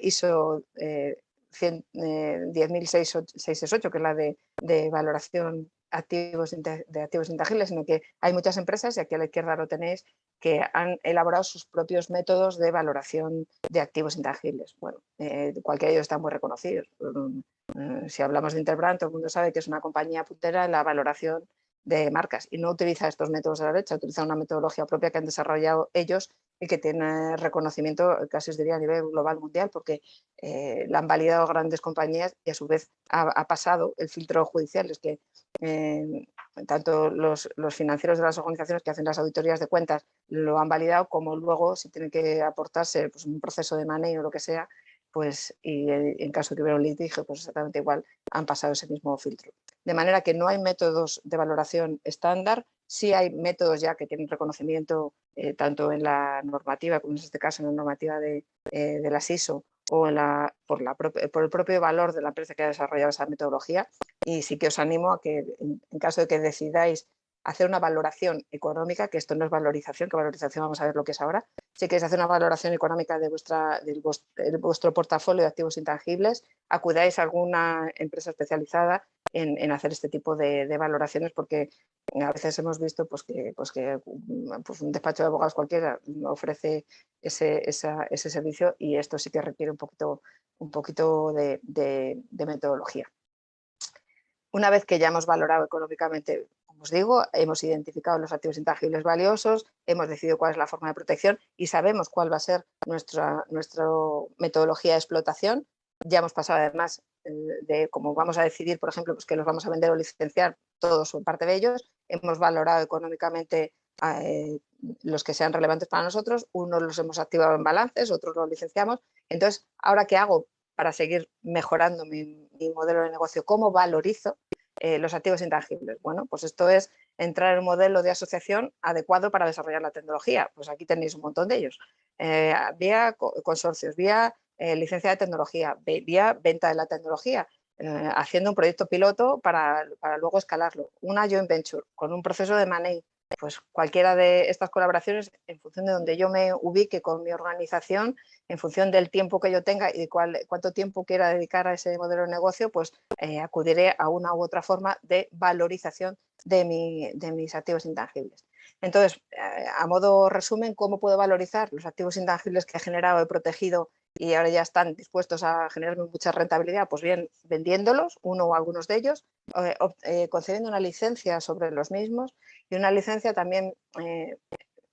ISO eh, 10668, eh, que es la de, de valoración activos, de activos intangibles, sino que hay muchas empresas, y aquí a la izquierda lo tenéis, que han elaborado sus propios métodos de valoración de activos intangibles. Bueno, eh, cualquiera de ellos está muy reconocido. Mm, eh, si hablamos de Interbrand, todo el mundo sabe que es una compañía puntera en la valoración de marcas y no utiliza estos métodos de la derecha, utiliza una metodología propia que han desarrollado ellos y que tiene reconocimiento, casi os diría, a nivel global mundial, porque eh, la han validado grandes compañías y a su vez ha, pasado el filtro judicial. Es que eh, tanto los, financieros de las organizaciones que hacen las auditorías de cuentas lo han validado, como luego, si tiene que aportarse pues, un proceso de manejo o lo que sea, pues y en caso de que hubiera un litigio, pues exactamente igual han pasado ese mismo filtro. De manera que no hay métodos de valoración estándar, sí hay métodos ya que tienen reconocimiento eh, tanto en la normativa, como en este caso en la normativa de, eh, de la SISO, o por, el propio valor de la empresa que ha desarrollado esa metodología. Y sí que os animo a que en caso de que decidáis hacer una valoración económica, que esto no es valorización, que valorización vamos a ver lo que es ahora, si queréis hacer una valoración económica de, vuestra, de vuestro, portafolio de activos intangibles, acudáis a alguna empresa especializada en, hacer este tipo de, valoraciones porque a veces hemos visto pues, que, pues, que pues, un despacho de abogados cualquiera ofrece ese, ese, servicio y esto sí que requiere un poquito, un poquito de, metodología. Una vez que ya hemos valorado económicamente os digo, hemos identificado los activos intangibles valiosos, hemos decidido cuál es la forma de protección y sabemos cuál va a ser nuestra, nuestra metodología de explotación. Ya hemos pasado además eh, de cómo vamos a decidir, por ejemplo, pues que los vamos a vender o licenciar, todos o parte de ellos. Hemos valorado económicamente eh, los que sean relevantes para nosotros. Unos los hemos activado en balances, otros los licenciamos. Entonces, ¿ahora qué hago para seguir mejorando mi, modelo de negocio? ¿Cómo valorizo eh, los activos intangibles. Bueno, pues esto es entrar en un modelo de asociación adecuado para desarrollar la tecnología. Pues aquí tenéis un montón de ellos. Vía consorcios, vía eh, licencia de tecnología, vía venta de la tecnología, haciendo un proyecto piloto para, para, luego escalarlo. Una joint venture con un proceso de money pues cualquiera de estas colaboraciones, en función de donde yo me ubique con mi organización, en función del tiempo que yo tenga y cuánto tiempo quiera dedicar a ese modelo de negocio, pues eh, acudiré a una u otra forma de valorización de, mi, de mis activos intangibles. Entonces, eh, a modo resumen, ¿cómo puedo valorizar los activos intangibles que he generado, he protegido y ahora ya están dispuestos a generarme mucha rentabilidad? Pues bien, vendiéndolos, uno o algunos de ellos, eh, concediendo una licencia sobre los mismos y una licencia también eh,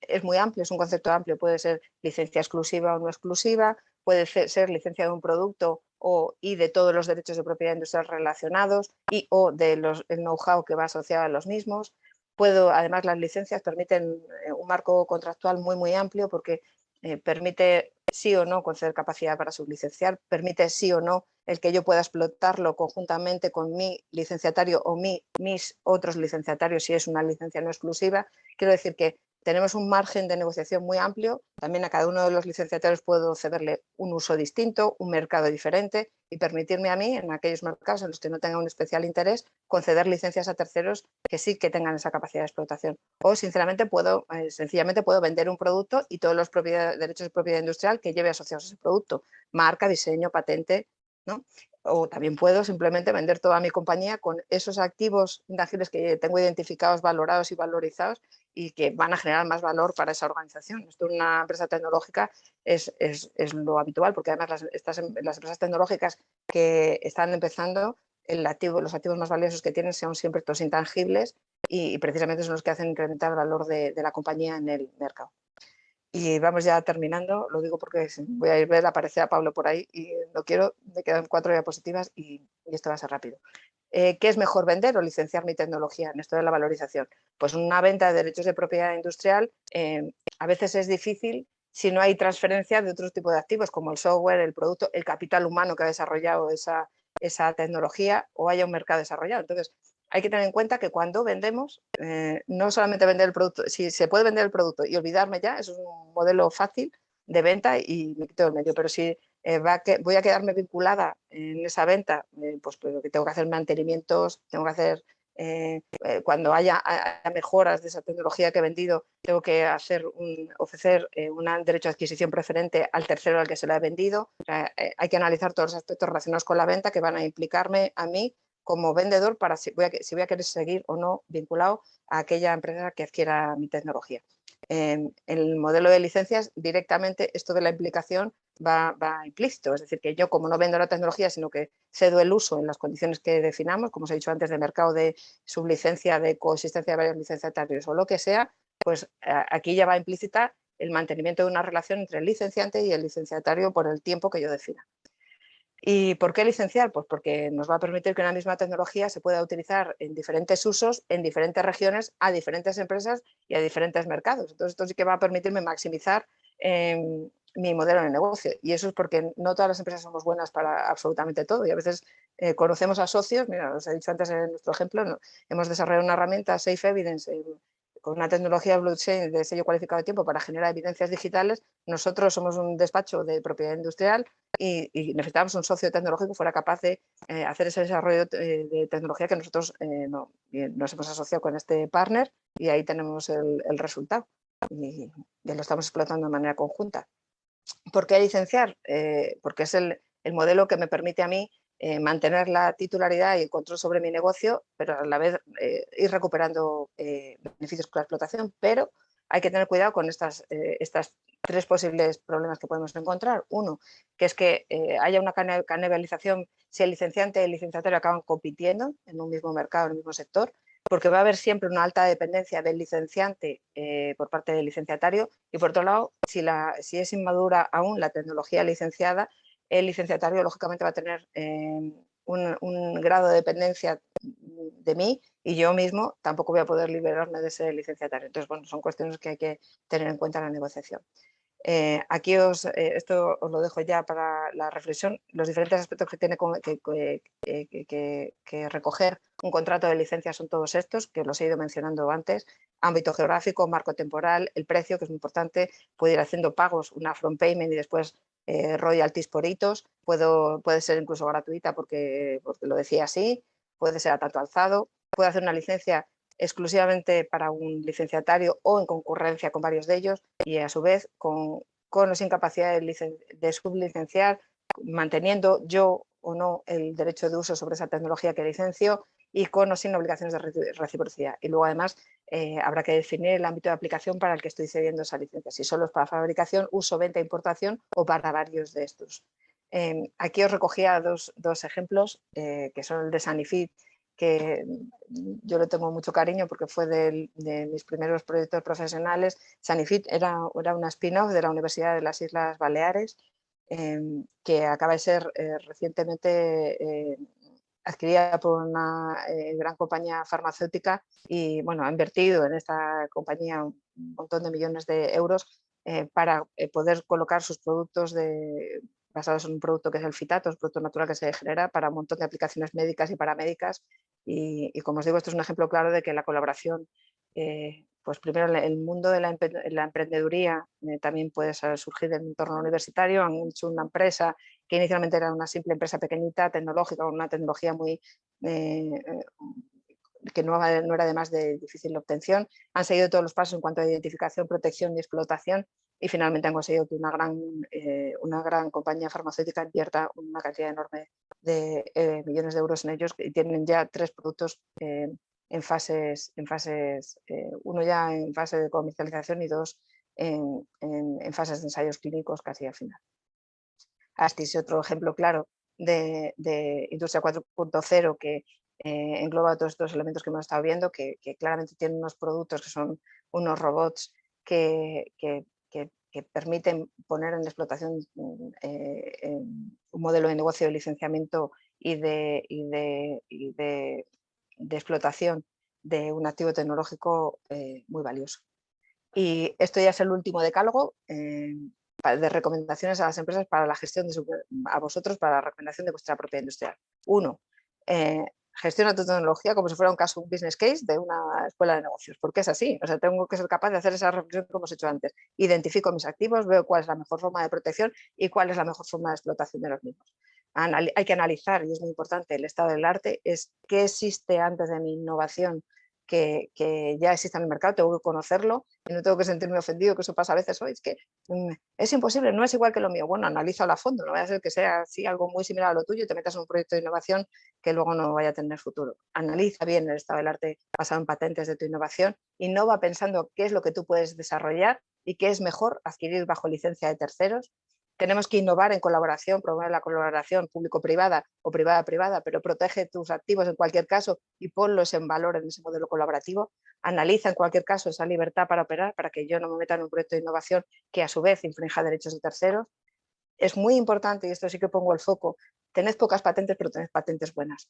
es muy amplio, es un concepto amplio, puede ser licencia exclusiva o no exclusiva, puede ser licencia de un producto o, y de todos los derechos de propiedad industrial relacionados y o de el know-how que va asociado a los mismos. Puedo, además, las licencias permiten eh, un marco contractual muy, muy amplio porque eh, permite sí o no conceder capacidad para sublicenciar, permite sí o no el que yo pueda explotarlo conjuntamente con mi licenciatario o mi, mis otros licenciatarios si es una licencia no exclusiva. Quiero decir que tenemos un margen de negociación muy amplio. También a cada uno de los licenciatarios puedo cederle un uso distinto, un mercado diferente y permitirme a mí, en aquellos mercados en los que no tenga un especial interés, conceder licencias a terceros que sí que tengan esa capacidad de explotación. O, sinceramente, puedo, eh, sencillamente puedo vender un producto y todos los derechos de propiedad industrial que lleve asociados a ese producto. Marca, diseño, patente, ¿no? O también puedo simplemente vender toda mi compañía con esos activos intangibles que tengo identificados, valorados y valorizados y que van a generar más valor para esa organización. Esto en una empresa tecnológica es, lo habitual, porque además las, estas, em, las empresas tecnológicas que están empezando, el activo, los activos más valiosos que tienen son siempre estos intangibles y, precisamente son los que hacen incrementar el valor de la compañía en el mercado. Y vamos ya terminando, lo digo porque voy a ir a ver aparecer a Pablo por ahí y no quiero, me quedan cuatro diapositivas y, esto va a ser rápido. Eh, ¿Qué es mejor vender o licenciar mi tecnología en esto de la valorización? Pues una venta de derechos de propiedad industrial eh, a veces es difícil si no hay transferencia de otros tipos de activos como el software, el producto, el capital humano que ha desarrollado esa, esa tecnología o haya un mercado desarrollado. Entonces, hay que tener en cuenta que cuando vendemos, eh, no solamente vender el producto, si se puede vender el producto y olvidarme ya, es un modelo fácil de venta y me quito el medio, pero si eh, va que, voy a quedarme vinculada en esa venta, eh, pues, pues tengo que hacer mantenimientos, tengo que hacer, cuando haya, mejoras de esa tecnología que he vendido, tengo que hacer un, ofrecer un derecho de adquisición preferente al tercero al que se la he vendido. hay que analizar todos los aspectos relacionados con la venta que van a implicarme a mí como vendedor para si voy, a, querer seguir o no vinculado a aquella empresa que adquiera mi tecnología. En, el modelo de licencias, directamente esto de la implicación va, implícito, es decir, que yo como no vendo la tecnología, sino que cedo el uso en las condiciones que definamos, como os he dicho antes, de mercado de sublicencia, de coexistencia de varios licenciatarios o lo que sea, pues aquí ya va implícita el mantenimiento de una relación entre el licenciante y el licenciatario por el tiempo que yo defina. ¿Y por qué licenciar? Pues porque nos va a permitir que una misma tecnología se pueda utilizar en diferentes usos, en diferentes regiones, a diferentes empresas y a diferentes mercados. Entonces, esto sí que va a permitirme maximizar em, mi modelo de negocio. Y eso es porque no todas las empresas somos buenas para absolutamente todo. Y a veces eh, conocemos a socios, mira, os he dicho antes en nuestro ejemplo, hemos desarrollado una herramienta, Safe Evidence, con una tecnología blockchain de sello cualificado de tiempo para generar evidencias digitales, nosotros somos un despacho de propiedad industrial y, necesitamos un socio tecnológico que fuera capaz de eh, hacer ese desarrollo eh, de tecnología que nosotros eh, no, nos hemos asociado con este partner y ahí tenemos el, resultado y, ya lo estamos explotando de manera conjunta. ¿Por qué licenciar? porque es el, el modelo que me permite a mí eh, mantener la titularidad y el control sobre mi negocio, pero a la vez eh, ir recuperando eh, beneficios con la explotación, pero hay que tener cuidado con estas, estas tres posibles problemas que podemos encontrar. Uno, que es que haya una canibalización si el licenciante y el licenciatario acaban compitiendo en un mismo mercado, en un mismo sector, porque va a haber siempre una alta dependencia del licenciante por parte del licenciatario y por otro lado, si, la, si es inmadura aún la tecnología licenciada, el licenciatario lógicamente va a tener eh, un, grado de dependencia de mí y yo mismo tampoco voy a poder liberarme de ese licenciatario. Entonces, bueno, son cuestiones que hay que tener en cuenta en la negociación. Eh, aquí os, eh, esto os lo dejo ya para la reflexión, los diferentes aspectos que tiene que, que, recoger un contrato de licencia son todos estos, que los he ido mencionando antes, ámbito geográfico, marco temporal, el precio, que es muy importante, puede ir haciendo pagos, una front payment y después eh, royalties por hitos, puedo, puede ser incluso gratuita porque, lo decía así, puede ser a tanto alzado, puede hacer una licencia exclusivamente para un licenciatario o en concurrencia con varios de ellos y a su vez con, con o sin capacidad de, de sublicenciar, manteniendo yo o no el derecho de uso sobre esa tecnología que licencio y con o sin obligaciones de reciprocidad. Y luego además eh, habrá que definir el ámbito de aplicación para el que estoy cediendo esa licencia, si solo es para fabricación, uso, venta, importación o para varios de estos. Em, aquí os recogía dos, ejemplos, eh, que son el de Sanifit, que yo le tengo mucho cariño porque fue de, mis primeros proyectos profesionales. Sanifit era, era una spin-off de la Universidad de las Islas Baleares, em, que acaba de ser eh, recientemente adquirida por una eh, gran compañía farmacéutica y bueno, ha invertido en esta compañía un montón de millones de euros eh, para poder colocar sus productos basados en un producto que es el fitato, el producto natural que se genera para un montón de aplicaciones médicas y paramédicas. Y, y como os digo, esto es un ejemplo claro de que la colaboración pues primero el mundo de la, emprendeduría eh, también puede surgir del entorno universitario. Han hecho una empresa que inicialmente era una simple empresa pequeñita, tecnológica, con una tecnología muy eh, eh, que no, no, era además de difícil obtención. Han seguido todos los pasos en cuanto a identificación, protección y explotación y finalmente han conseguido que una gran, una gran compañía farmacéutica invierta una cantidad enorme de millones de euros en ellos y tienen ya tres productos en fases, en fases eh, uno ya en fase de comercialización y dos en, fases de ensayos clínicos casi al final. Este es otro ejemplo claro de, industria 4.0 que eh, engloba todos estos elementos que hemos estado viendo, que, claramente tienen unos productos que son unos robots que, permiten poner en explotación eh, un modelo de negocio de licenciamiento y de, y de de explotación de un activo tecnológico eh, muy valioso. Y esto ya es el último decálogo eh, de recomendaciones a las empresas para la gestión de su, a vosotros para la recomendación de vuestra propia industrial. Uno, eh, gestiona tu tecnología como si fuera un caso, un business case de una escuela de negocios, porque es así. O sea, tengo que ser capaz de hacer esa reflexión como hemos hecho antes. Identifico mis activos, veo cuál es la mejor forma de protección y cuál es la mejor forma de explotación de los mismos hay que analizar, y es muy importante, el estado del arte, es qué existe antes de mi innovación que, ya existe en el mercado, tengo que conocerlo y no tengo que sentirme ofendido, que eso pasa a veces, hoy es que mm, es imposible, no es igual que lo mío. Bueno, analiza a fondo, no vaya a ser que sea así algo muy similar a lo tuyo y te metas en un proyecto de innovación que luego no vaya a tener futuro. Analiza bien el estado del arte basado en patentes de tu innovación y no va pensando qué es lo que tú puedes desarrollar y qué es mejor adquirir bajo licencia de terceros tenemos que innovar en colaboración, promover la colaboración público-privada o privada-privada, pero protege tus activos en cualquier caso y ponlos en valor en ese modelo colaborativo. Analiza en cualquier caso esa libertad para operar para que yo no me meta en un proyecto de innovación que a su vez infrinja derechos de terceros. Es muy importante, y esto sí que pongo el foco, tened pocas patentes, pero tened patentes buenas.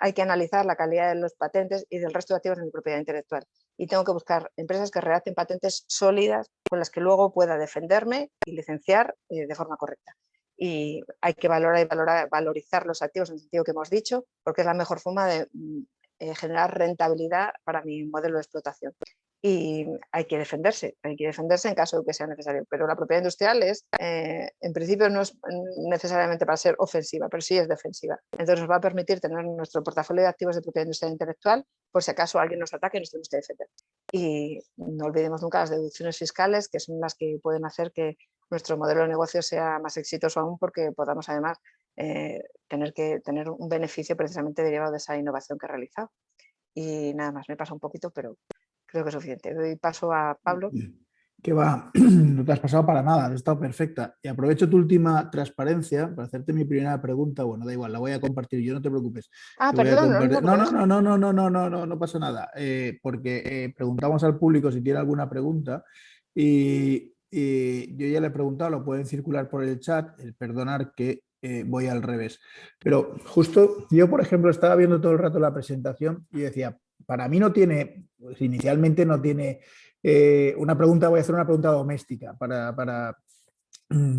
hay que analizar la calidad de los patentes y del resto de activos en mi propiedad intelectual. Y tengo que buscar empresas que redacten patentes sólidas con las que luego pueda defenderme y licenciar eh, de forma correcta. Y hay que valorar y valorar, valorizar los activos en el sentido que hemos dicho, porque es la mejor forma de mm, eh, generar rentabilidad para mi modelo de explotación y hay que defenderse, hay que defenderse en caso de que sea necesario. Pero la propiedad industrial es, eh, en principio no es necesariamente para ser ofensiva, pero sí es defensiva. Entonces nos va a permitir tener nuestro portafolio de activos de propiedad industrial intelectual por si acaso alguien nos ataque y nos tenemos que defender. Y no olvidemos nunca las deducciones fiscales, que son las que pueden hacer que nuestro modelo de negocio sea más exitoso aún porque podamos además eh, tener que tener un beneficio precisamente derivado de esa innovación que he realizado. Y nada más, me pasa un poquito, pero creo que es suficiente. Doy paso a Pablo. Que va, no te has pasado para nada, has estado perfecta. Y aprovecho tu última transparencia para hacerte mi primera pregunta. Bueno, da igual, la voy a compartir yo, no te preocupes. Ah, perdón, no, no, no, no, no, no, no, no, no, no pasa nada. Eh, porque eh, preguntamos al público si tiene alguna pregunta y, yo ya le he preguntado, lo pueden circular por el chat, el perdonar que eh, voy al revés. Pero justo yo, por ejemplo, estaba viendo todo el rato la presentación y decía, para mí no tiene, pues inicialmente no tiene eh, una pregunta, voy a hacer una pregunta doméstica para, para,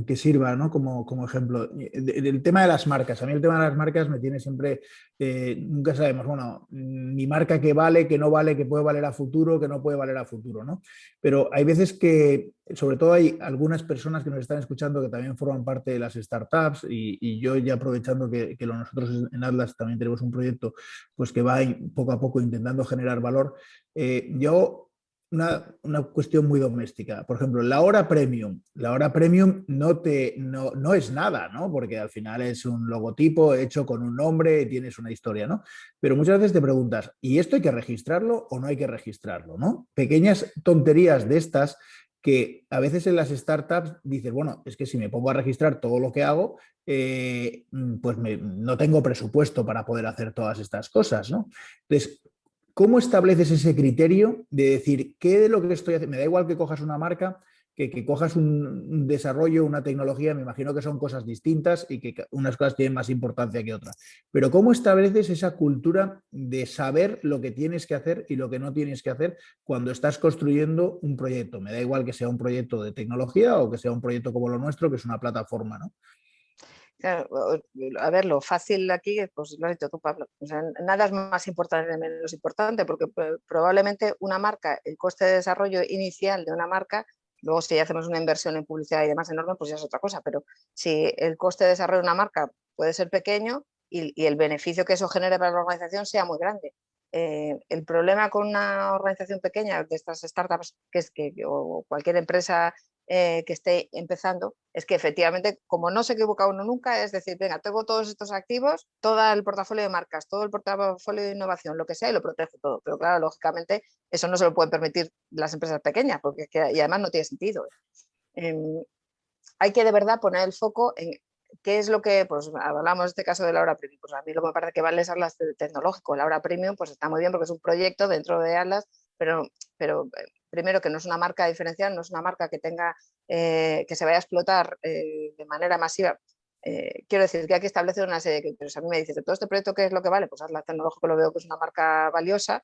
que sirva ¿no? como, como, ejemplo. El tema de las marcas. A mí el tema de las marcas me tiene siempre, eh, nunca sabemos, bueno, mm, mi marca que vale, que no vale, que puede valer a futuro, que no puede valer a futuro, ¿no? Pero hay veces que, sobre todo hay algunas personas que nos están escuchando que también forman parte de las startups y, yo ya aprovechando que, que, nosotros en Atlas también tenemos un proyecto pues que va poco a poco intentando generar valor. Eh, yo una, cuestión muy doméstica. Por ejemplo, la hora premium. La hora premium no, te, no, no, es nada, ¿no? Porque al final es un logotipo hecho con un nombre tienes una historia, ¿no? Pero muchas veces te preguntas, ¿y esto hay que registrarlo o no hay que registrarlo, ¿no? Pequeñas tonterías de estas que a veces en las startups dices, bueno, es que si me pongo a registrar todo lo que hago, eh, pues no tengo presupuesto para poder hacer todas estas cosas, ¿no? Entonces, ¿Cómo estableces ese criterio de decir qué de lo que estoy haciendo? Me da igual que cojas una marca, que, cojas un, desarrollo, una tecnología, me imagino que son cosas distintas y que unas cosas tienen más importancia que otras. Pero ¿cómo estableces esa cultura de saber lo que tienes que hacer y lo que no tienes que hacer cuando estás construyendo un proyecto? Me da igual que sea un proyecto de tecnología o que sea un proyecto como lo nuestro, que es una plataforma, ¿no? A ver, lo fácil aquí, pues lo has dicho tú, Pablo. nada es más importante ni menos importante, porque probablemente una marca, el coste de desarrollo inicial de una marca Luego, si hacemos una inversión en publicidad y demás enorme, pues ya es otra cosa. Pero si el coste de desarrollo de una marca puede ser pequeño y, el beneficio que eso genere para la organización sea muy grande. Eh, el problema con una organización pequeña de estas startups, que es que o cualquier empresa eh, que esté empezando, es que efectivamente, como no se equivoca uno nunca, es decir, venga, tengo todos estos activos, todo el portafolio de marcas, todo el portafolio de innovación, lo que sea, y lo protejo todo. Pero claro, lógicamente, eso no se lo pueden permitir las empresas pequeñas, porque y además no tiene sentido. Em, hay que de verdad poner el foco en qué es lo que, pues hablamos de este caso de la hora premium, pues a mí lo que me parece que vale es Atlas tecnológico, la hora premium pues está muy bien porque es un proyecto dentro de Atlas, pero, pero primero que no es una marca diferencial, no es una marca que tenga, eh, que se vaya a explotar eh, de manera masiva. Eh, quiero decir que hay que establecer una serie de criterios. A mí me dices, ¿de todo este proyecto qué es lo que vale? Pues la tecnológico lo veo que es una marca valiosa,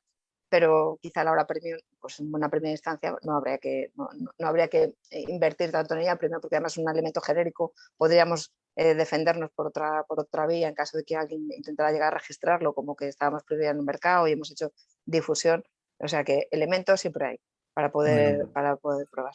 pero quizá a la hora premium, pues en una primera instancia no habría que, no, habría que invertir tanto en ella, primero porque además es un elemento genérico, podríamos defendernos por otra, por otra vía en caso de que alguien intentara llegar a registrarlo como que estábamos prohibiendo en un mercado y hemos hecho difusión. O sea que elementos siempre hay para poder, para poder probar.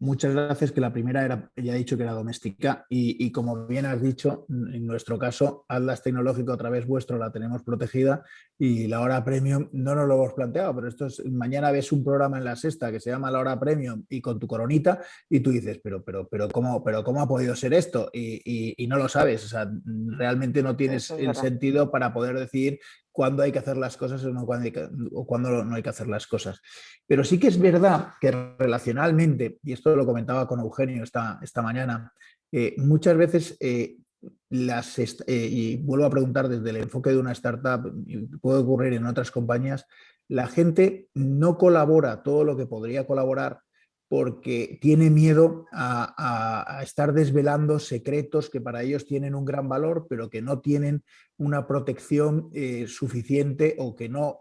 Muchas gracias, que la primera era, ya he dicho que era doméstica y, como bien has dicho, en nuestro caso, Atlas Tecnológico a través vuestro la tenemos protegida y la hora premium no nos lo hemos planteado, pero esto es, mañana ves un programa en la sexta que se llama la hora premium y con tu coronita y tú dices, pero, pero, pero, ¿cómo, pero ¿cómo ha podido ser esto? Y, no lo sabes, o sea, realmente no tienes el sentido para poder decir cuándo hay que hacer las cosas o, no, cuándo, no hay que hacer las cosas. Pero sí que es verdad que relacionalmente, y esto lo comentaba con Eugenio esta, esta mañana, eh, muchas veces eh, las, eh, y vuelvo a preguntar desde el enfoque de una startup, puede ocurrir en otras compañías, la gente no colabora todo lo que podría colaborar porque tiene miedo a, estar desvelando secretos que para ellos tienen un gran valor, pero que no tienen una protección eh, suficiente o que no,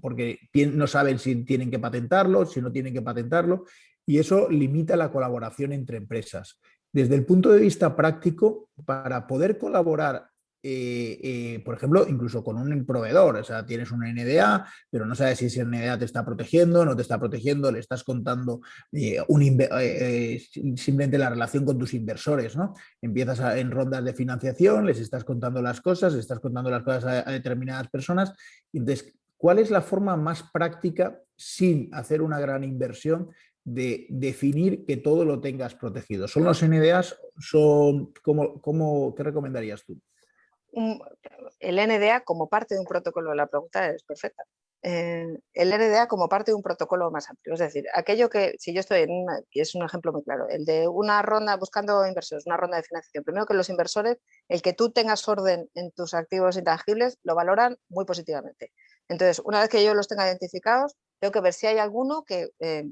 porque no saben si tienen que patentarlo, si no tienen que patentarlo, y eso limita la colaboración entre empresas. Desde el punto de vista práctico, para poder colaborar eh, eh, por ejemplo, incluso con un proveedor, o sea, tienes una NDA, pero no sabes si esa NDA te está protegiendo, no te está protegiendo, le estás contando eh, simplemente la relación con tus inversores, ¿no? Empiezas en rondas de financiación, les estás contando las cosas, les estás contando las cosas a, determinadas personas, entonces, ¿cuál es la forma más práctica sin hacer una gran inversión de definir que todo lo tengas protegido? ¿Son los NDAs? Son, ¿cómo, cómo, ¿Qué recomendarías tú? El NDA como parte de un protocolo, la pregunta es perfecta. Eh, el NDA como parte de un protocolo más amplio. Es decir, aquello que, si yo estoy en una, y es un ejemplo muy claro, el de una ronda buscando inversores, una ronda de financiación. Primero que los inversores, el que tú tengas orden en tus activos intangibles, lo valoran muy positivamente. Entonces, una vez que yo los tenga identificados, tengo que ver si hay alguno que, eh,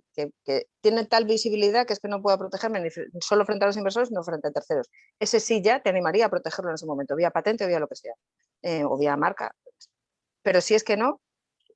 tiene tal visibilidad que es que no pueda protegerme ni solo frente a los inversores, sino frente a terceros. Ese sí ya te animaría a protegerlo en ese momento, vía patente o vía lo que sea, eh, o vía marca. Pero si es que no,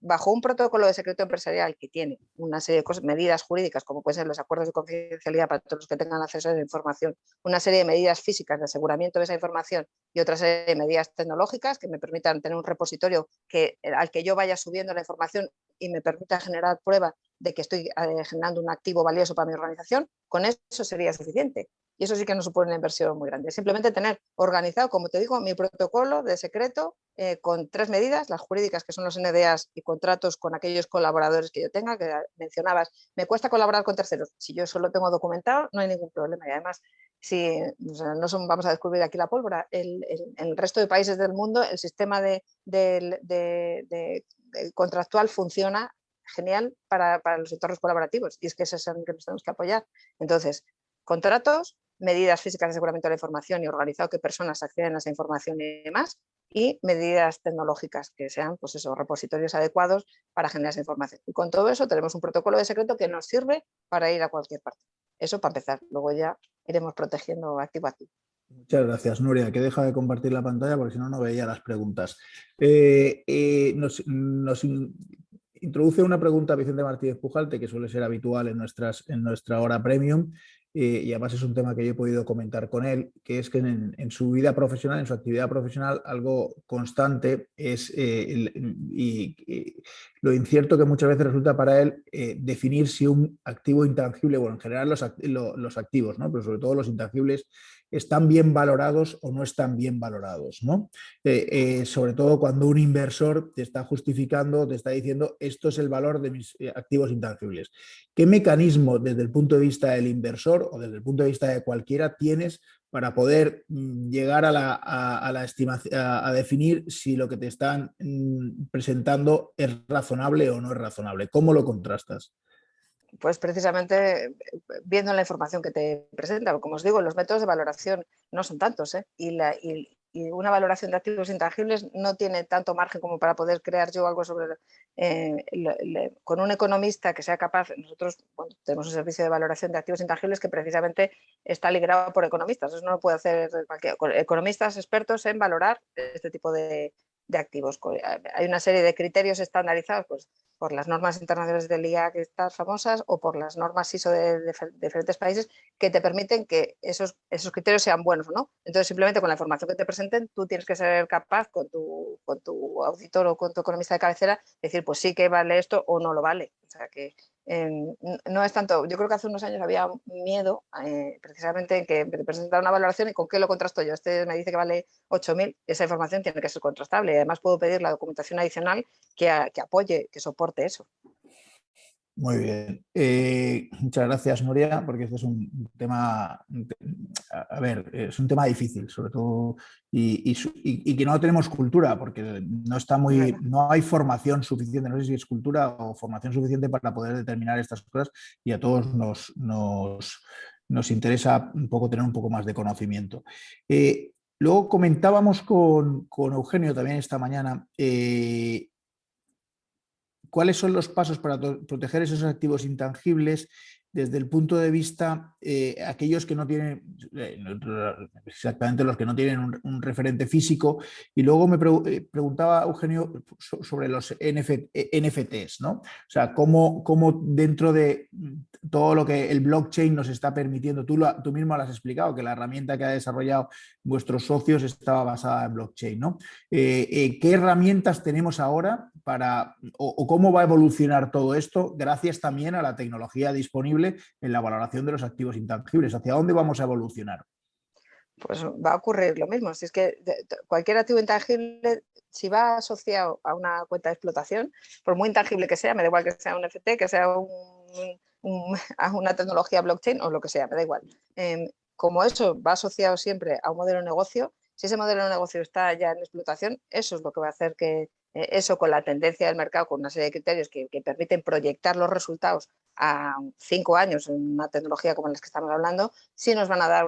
bajo un protocolo de secreto empresarial que tiene una serie de medidas jurídicas, como pueden ser los acuerdos de confidencialidad para todos los que tengan acceso a la información, una serie de medidas físicas de aseguramiento de esa información y otra serie de medidas tecnológicas que me permitan tener un repositorio que, al que yo vaya subiendo la información y me permita generar prueba de que estoy eh, generando un activo valioso para mi organización, con eso sería suficiente. Y eso sí que no supone una inversión muy grande. Simplemente tener organizado, como te digo, mi protocolo de secreto eh, con tres medidas, las jurídicas que son los NDAs y contratos con aquellos colaboradores que yo tenga, que mencionabas, me cuesta colaborar con terceros. Si yo solo tengo documentado, no hay ningún problema. Y además, si no vamos a descubrir aquí la pólvora, en el, resto de países del mundo el sistema de, contractual funciona genial para, para, los sectores colaborativos y es que ese es el que nos tenemos que apoyar. Entonces, contratos, medidas físicas de aseguramiento de la información y organizado que personas acceden a esa información y demás, y medidas tecnológicas que sean pues esos repositorios adecuados para generar esa información. Y con todo eso tenemos un protocolo de secreto que nos sirve para ir a cualquier parte. Eso para empezar. Luego ya iremos protegiendo activo a activo. Muchas gracias, Nuria, que deja de compartir la pantalla porque si no, no veía las preguntas. Eh, eh, nos, introduce una pregunta Vicente Martínez Pujalte, que suele ser habitual en, nuestras, en nuestra hora premium, eh, y además es un tema que yo he podido comentar con él, que es que en, su vida profesional, en su actividad profesional, algo constante es y, lo incierto que muchas veces resulta para él definir si un activo intangible, bueno, en general los, los activos, ¿no? pero sobre todo los intangibles, están bien valorados o no están bien valorados. ¿no? Eh, eh, sobre todo cuando un inversor te está justificando, te está diciendo esto es el valor de mis eh, activos intangibles. ¿Qué mecanismo desde el punto de vista del inversor o desde el punto de vista de cualquiera tienes para poder mm, llegar a la, a, la estimación, a, definir si lo que te están mm, presentando es razonable o no es razonable? ¿Cómo lo contrastas? Pues precisamente viendo la información que te presenta. Como os digo, los métodos de valoración no son tantos ¿eh? y, una valoración de activos intangibles no tiene tanto margen como para poder crear yo algo sobre... Eh, con un economista que sea capaz, nosotros tenemos un servicio de valoración de activos intangibles que precisamente está liderado por economistas, eso no lo puede hacer cualquier, economistas expertos en valorar este tipo de, de activos. Hay una serie de criterios estandarizados pues, por las normas internacionales del IA que están famosas o por las normas ISO de, diferentes países que te permiten que esos, esos criterios sean buenos, ¿no? Entonces, simplemente con la información que te presenten, tú tienes que ser capaz con tu, con tu auditor o con tu economista de cabecera decir, pues sí que vale esto o no lo vale. O sea, que no es tanto, yo creo que hace unos años había miedo eh, precisamente en que te presentara una valoración y con qué lo contrasto yo. Este me dice que vale 8.000, esa información tiene que ser contrastable además puedo pedir la documentación adicional que, que apoye, que soporte eso. Muy bien. Eh, muchas gracias, Nuria, porque este es un tema, a ver, es un tema difícil, sobre todo, y, que no tenemos cultura, porque no está muy, no hay formación suficiente, no sé si es cultura o formación suficiente para poder determinar estas cosas, y a todos nos, nos, interesa un poco tener un poco más de conocimiento. Eh, luego comentábamos con, Eugenio también esta mañana. Eh, ¿Cuáles son los pasos para proteger esos activos intangibles desde el punto de vista eh, aquellos que no tienen, eh, exactamente los que no tienen un, referente físico? Y luego me eh, preguntaba Eugenio sobre los NFTs, ¿no? O sea, cómo, cómo, dentro de todo lo que el blockchain nos está permitiendo, tú, tú mismo lo has explicado, que la herramienta que ha desarrollado vuestros socios estaba basada en blockchain, ¿no? ¿Qué herramientas tenemos ahora para, o cómo va a evolucionar todo esto gracias también a la tecnología disponible en la valoración de los activos intangibles. ¿Hacia dónde vamos a evolucionar? Pues va a ocurrir lo mismo. Si es que cualquier activo intangible, si va asociado a una cuenta de explotación, por muy intangible que sea, me da igual que sea un FT, que sea una tecnología blockchain o lo que sea, me da igual. Em, como eso va asociado siempre a un modelo de negocio, si ese modelo de negocio está ya en explotación, eso es lo que va a hacer que eso con la tendencia del mercado, con una serie de criterios que, permiten proyectar los resultados a cinco años en una tecnología como la que estamos hablando, sí nos van a dar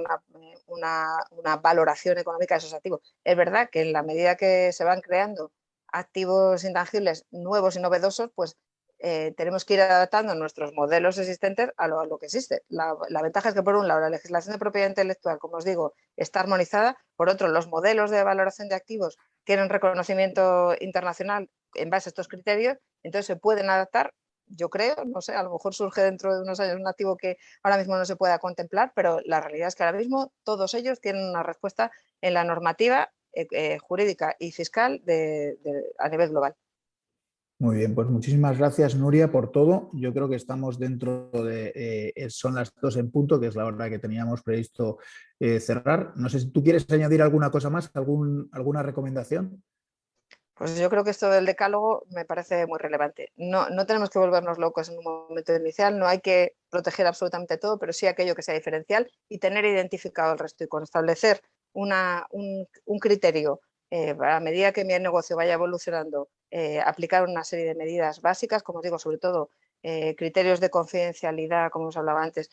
una, valoración económica de esos activos. Es verdad que en la medida que se van creando activos intangibles nuevos y novedosos, pues eh, tenemos que ir adaptando nuestros modelos existentes a lo, que existe. La, la, ventaja es que, por un lado, la legislación de propiedad intelectual, como os digo, está armonizada. Por otro, los modelos de valoración de activos tienen reconocimiento internacional en base a estos criterios, entonces se pueden adaptar, yo creo, no sé, a lo mejor surge dentro de unos años un activo que ahora mismo no se pueda contemplar, pero la realidad es que ahora mismo todos ellos tienen una respuesta en la normativa eh, eh, jurídica y fiscal a nivel global. Muy bien, pues muchísimas gracias Nuria por todo. Yo creo que estamos dentro de, eh, son las dos en punto, que es la hora que teníamos previsto eh, cerrar. No sé si tú quieres añadir alguna cosa más, algún, alguna recomendación. Pues yo creo que esto del decálogo me parece muy relevante. No, no tenemos que volvernos locos en un momento inicial, no hay que proteger absolutamente todo, pero sí aquello que sea diferencial y tener identificado el resto y con establecer una, un, un criterio eh, a medida que mi negocio vaya evolucionando, eh, aplicar una serie de medidas básicas, como os digo, sobre todo eh, criterios de confidencialidad, como os hablaba antes,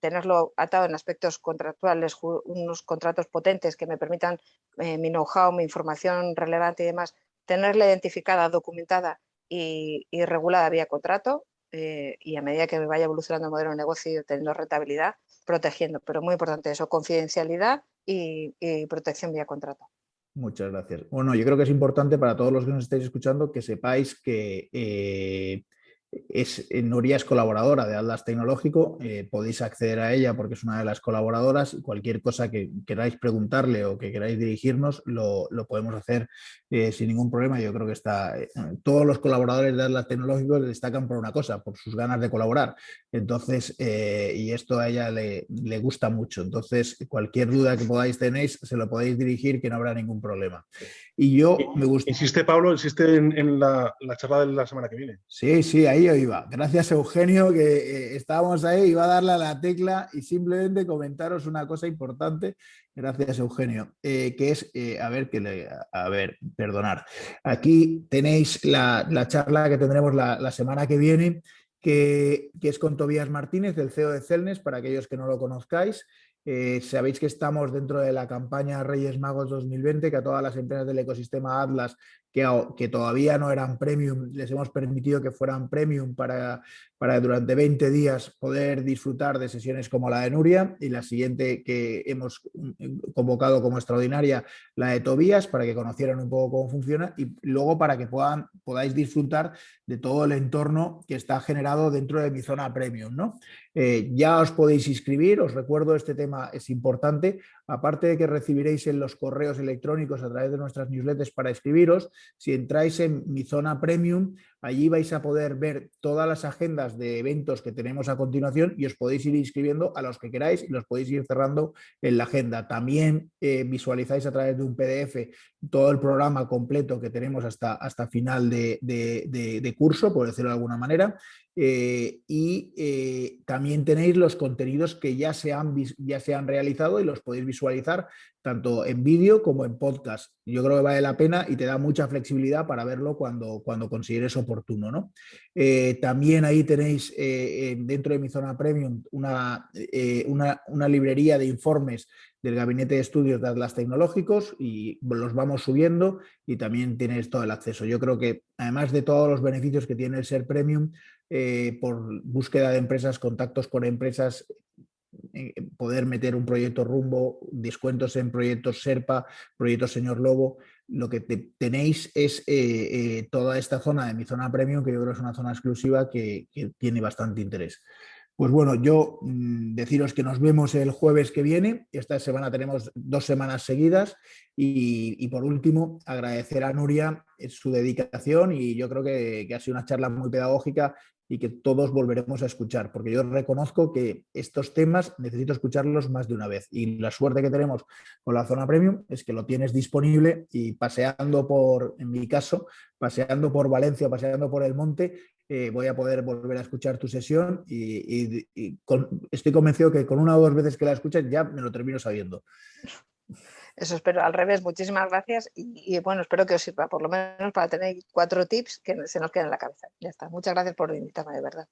tenerlo atado en aspectos contractuales, unos contratos potentes que me permitan mi know-how, mi información relevante y demás, tenerla identificada, documentada y, regulada vía contrato, y a medida que vaya evolucionando el modelo de negocio teniendo rentabilidad, protegiendo. Pero muy importante eso, confidencialidad y, protección vía contrato. Muchas gracias. Bueno, yo creo que es importante para todos los que nos estáis escuchando que sepáis que es, eh, Nuria es colaboradora de Atlas Tecnológico, eh, podéis acceder a ella porque es una de las colaboradoras y cualquier cosa que queráis preguntarle o que queráis dirigirnos lo, podemos hacer eh, sin ningún problema. Yo creo que está, todos los colaboradores de Atlas Tecnológico destacan por una cosa, por sus ganas de colaborar. Entonces, y esto a ella le, gusta mucho. Entonces, cualquier duda que podáis tener, se lo podéis dirigir que no habrá ningún problema. Y yo me gusta... Insiste, Pablo, insiste en, la, la charla de la semana que viene. Sí, sí, ahí Gracias, Eugenio, que eh, estábamos ahí, iba a darle a la tecla y simplemente comentaros una cosa importante. Gracias, Eugenio, eh, que es, eh, a ver, que le, a ver, perdonar. Aquí tenéis la, charla que tendremos la, semana que viene, que, que, es con Tobías Martínez, del CEO de Celnes, para aquellos que no lo conozcáis. sabéis que estamos dentro de la campaña Reyes Magos 2020, que a todas las empresas del ecosistema Atlas que, todavía no eran premium, les hemos permitido que fueran premium para, para durante 20 días poder disfrutar de sesiones como la de Nuria y la siguiente que hemos mm, convocado como extraordinaria, la de Tobías, para que conocieran un poco cómo funciona y luego para que puedan, podáis disfrutar de todo el entorno que está generado dentro de mi zona premium. ¿no? Eh, ya os podéis inscribir, os recuerdo, este tema es importante, aparte de que recibiréis en los correos electrónicos a través de nuestras newsletters para inscribiros, si entráis en mi zona premium, allí vais a poder ver todas las agendas de eventos que tenemos a continuación y os podéis ir inscribiendo a los que queráis y los podéis ir cerrando en la agenda. También eh, visualizáis a través de un PDF todo el programa completo que tenemos hasta, hasta final de curso, por decirlo de alguna manera. Eh, y eh, también tenéis los contenidos que ya se, han, ya se han realizado y los podéis visualizar tanto en vídeo como en podcast. Yo creo que vale la pena y te da mucha flexibilidad para verlo cuando, cuando consideres oportuno. ¿no? Eh, también ahí tenéis dentro de mi zona premium una, una, una librería de informes del Gabinete de Estudios de Atlas Tecnológicos y los vamos subiendo y también tienes todo el acceso. Yo creo que además de todos los beneficios que tiene el ser premium, eh, por búsqueda de empresas, contactos con empresas, eh, poder meter un proyecto rumbo, descuentos en proyectos SERPA, proyectos Señor Lobo. Lo que tenéis es eh, toda esta zona de mi zona premium, que yo creo es una zona exclusiva que tiene bastante interés. Pues bueno, yo mm, deciros que nos vemos el jueves que viene. Esta semana tenemos dos semanas seguidas. Y, por último, agradecer a Nuria su dedicación y yo creo que, ha sido una charla muy pedagógica y que todos volveremos a escuchar, porque yo reconozco que estos temas necesito escucharlos más de una vez y la suerte que tenemos con la zona premium es que lo tienes disponible y paseando por, en mi caso, paseando por Valencia, paseando por el monte, eh, voy a poder volver a escuchar tu sesión y, estoy convencido que con una o dos veces que la escuches ya me lo termino sabiendo. Eso espero, al revés, muchísimas gracias y, bueno, espero que os sirva por lo menos para tener cuatro tips que se nos queden en la cabeza. Ya está, muchas gracias por invitarme, de verdad.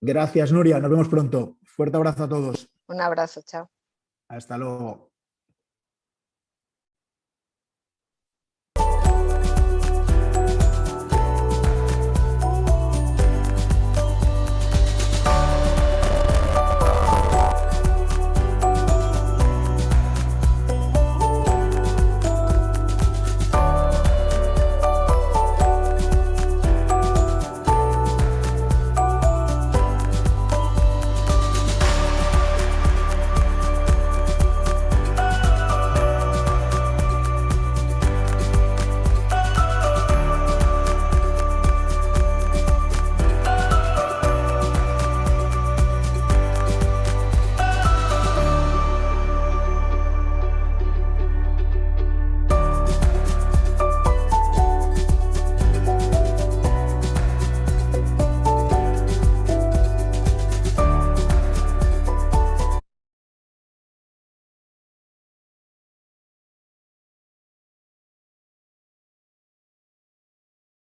Gracias, Nuria, nos vemos pronto. Fuerte abrazo a todos. Un abrazo, chao. Hasta luego.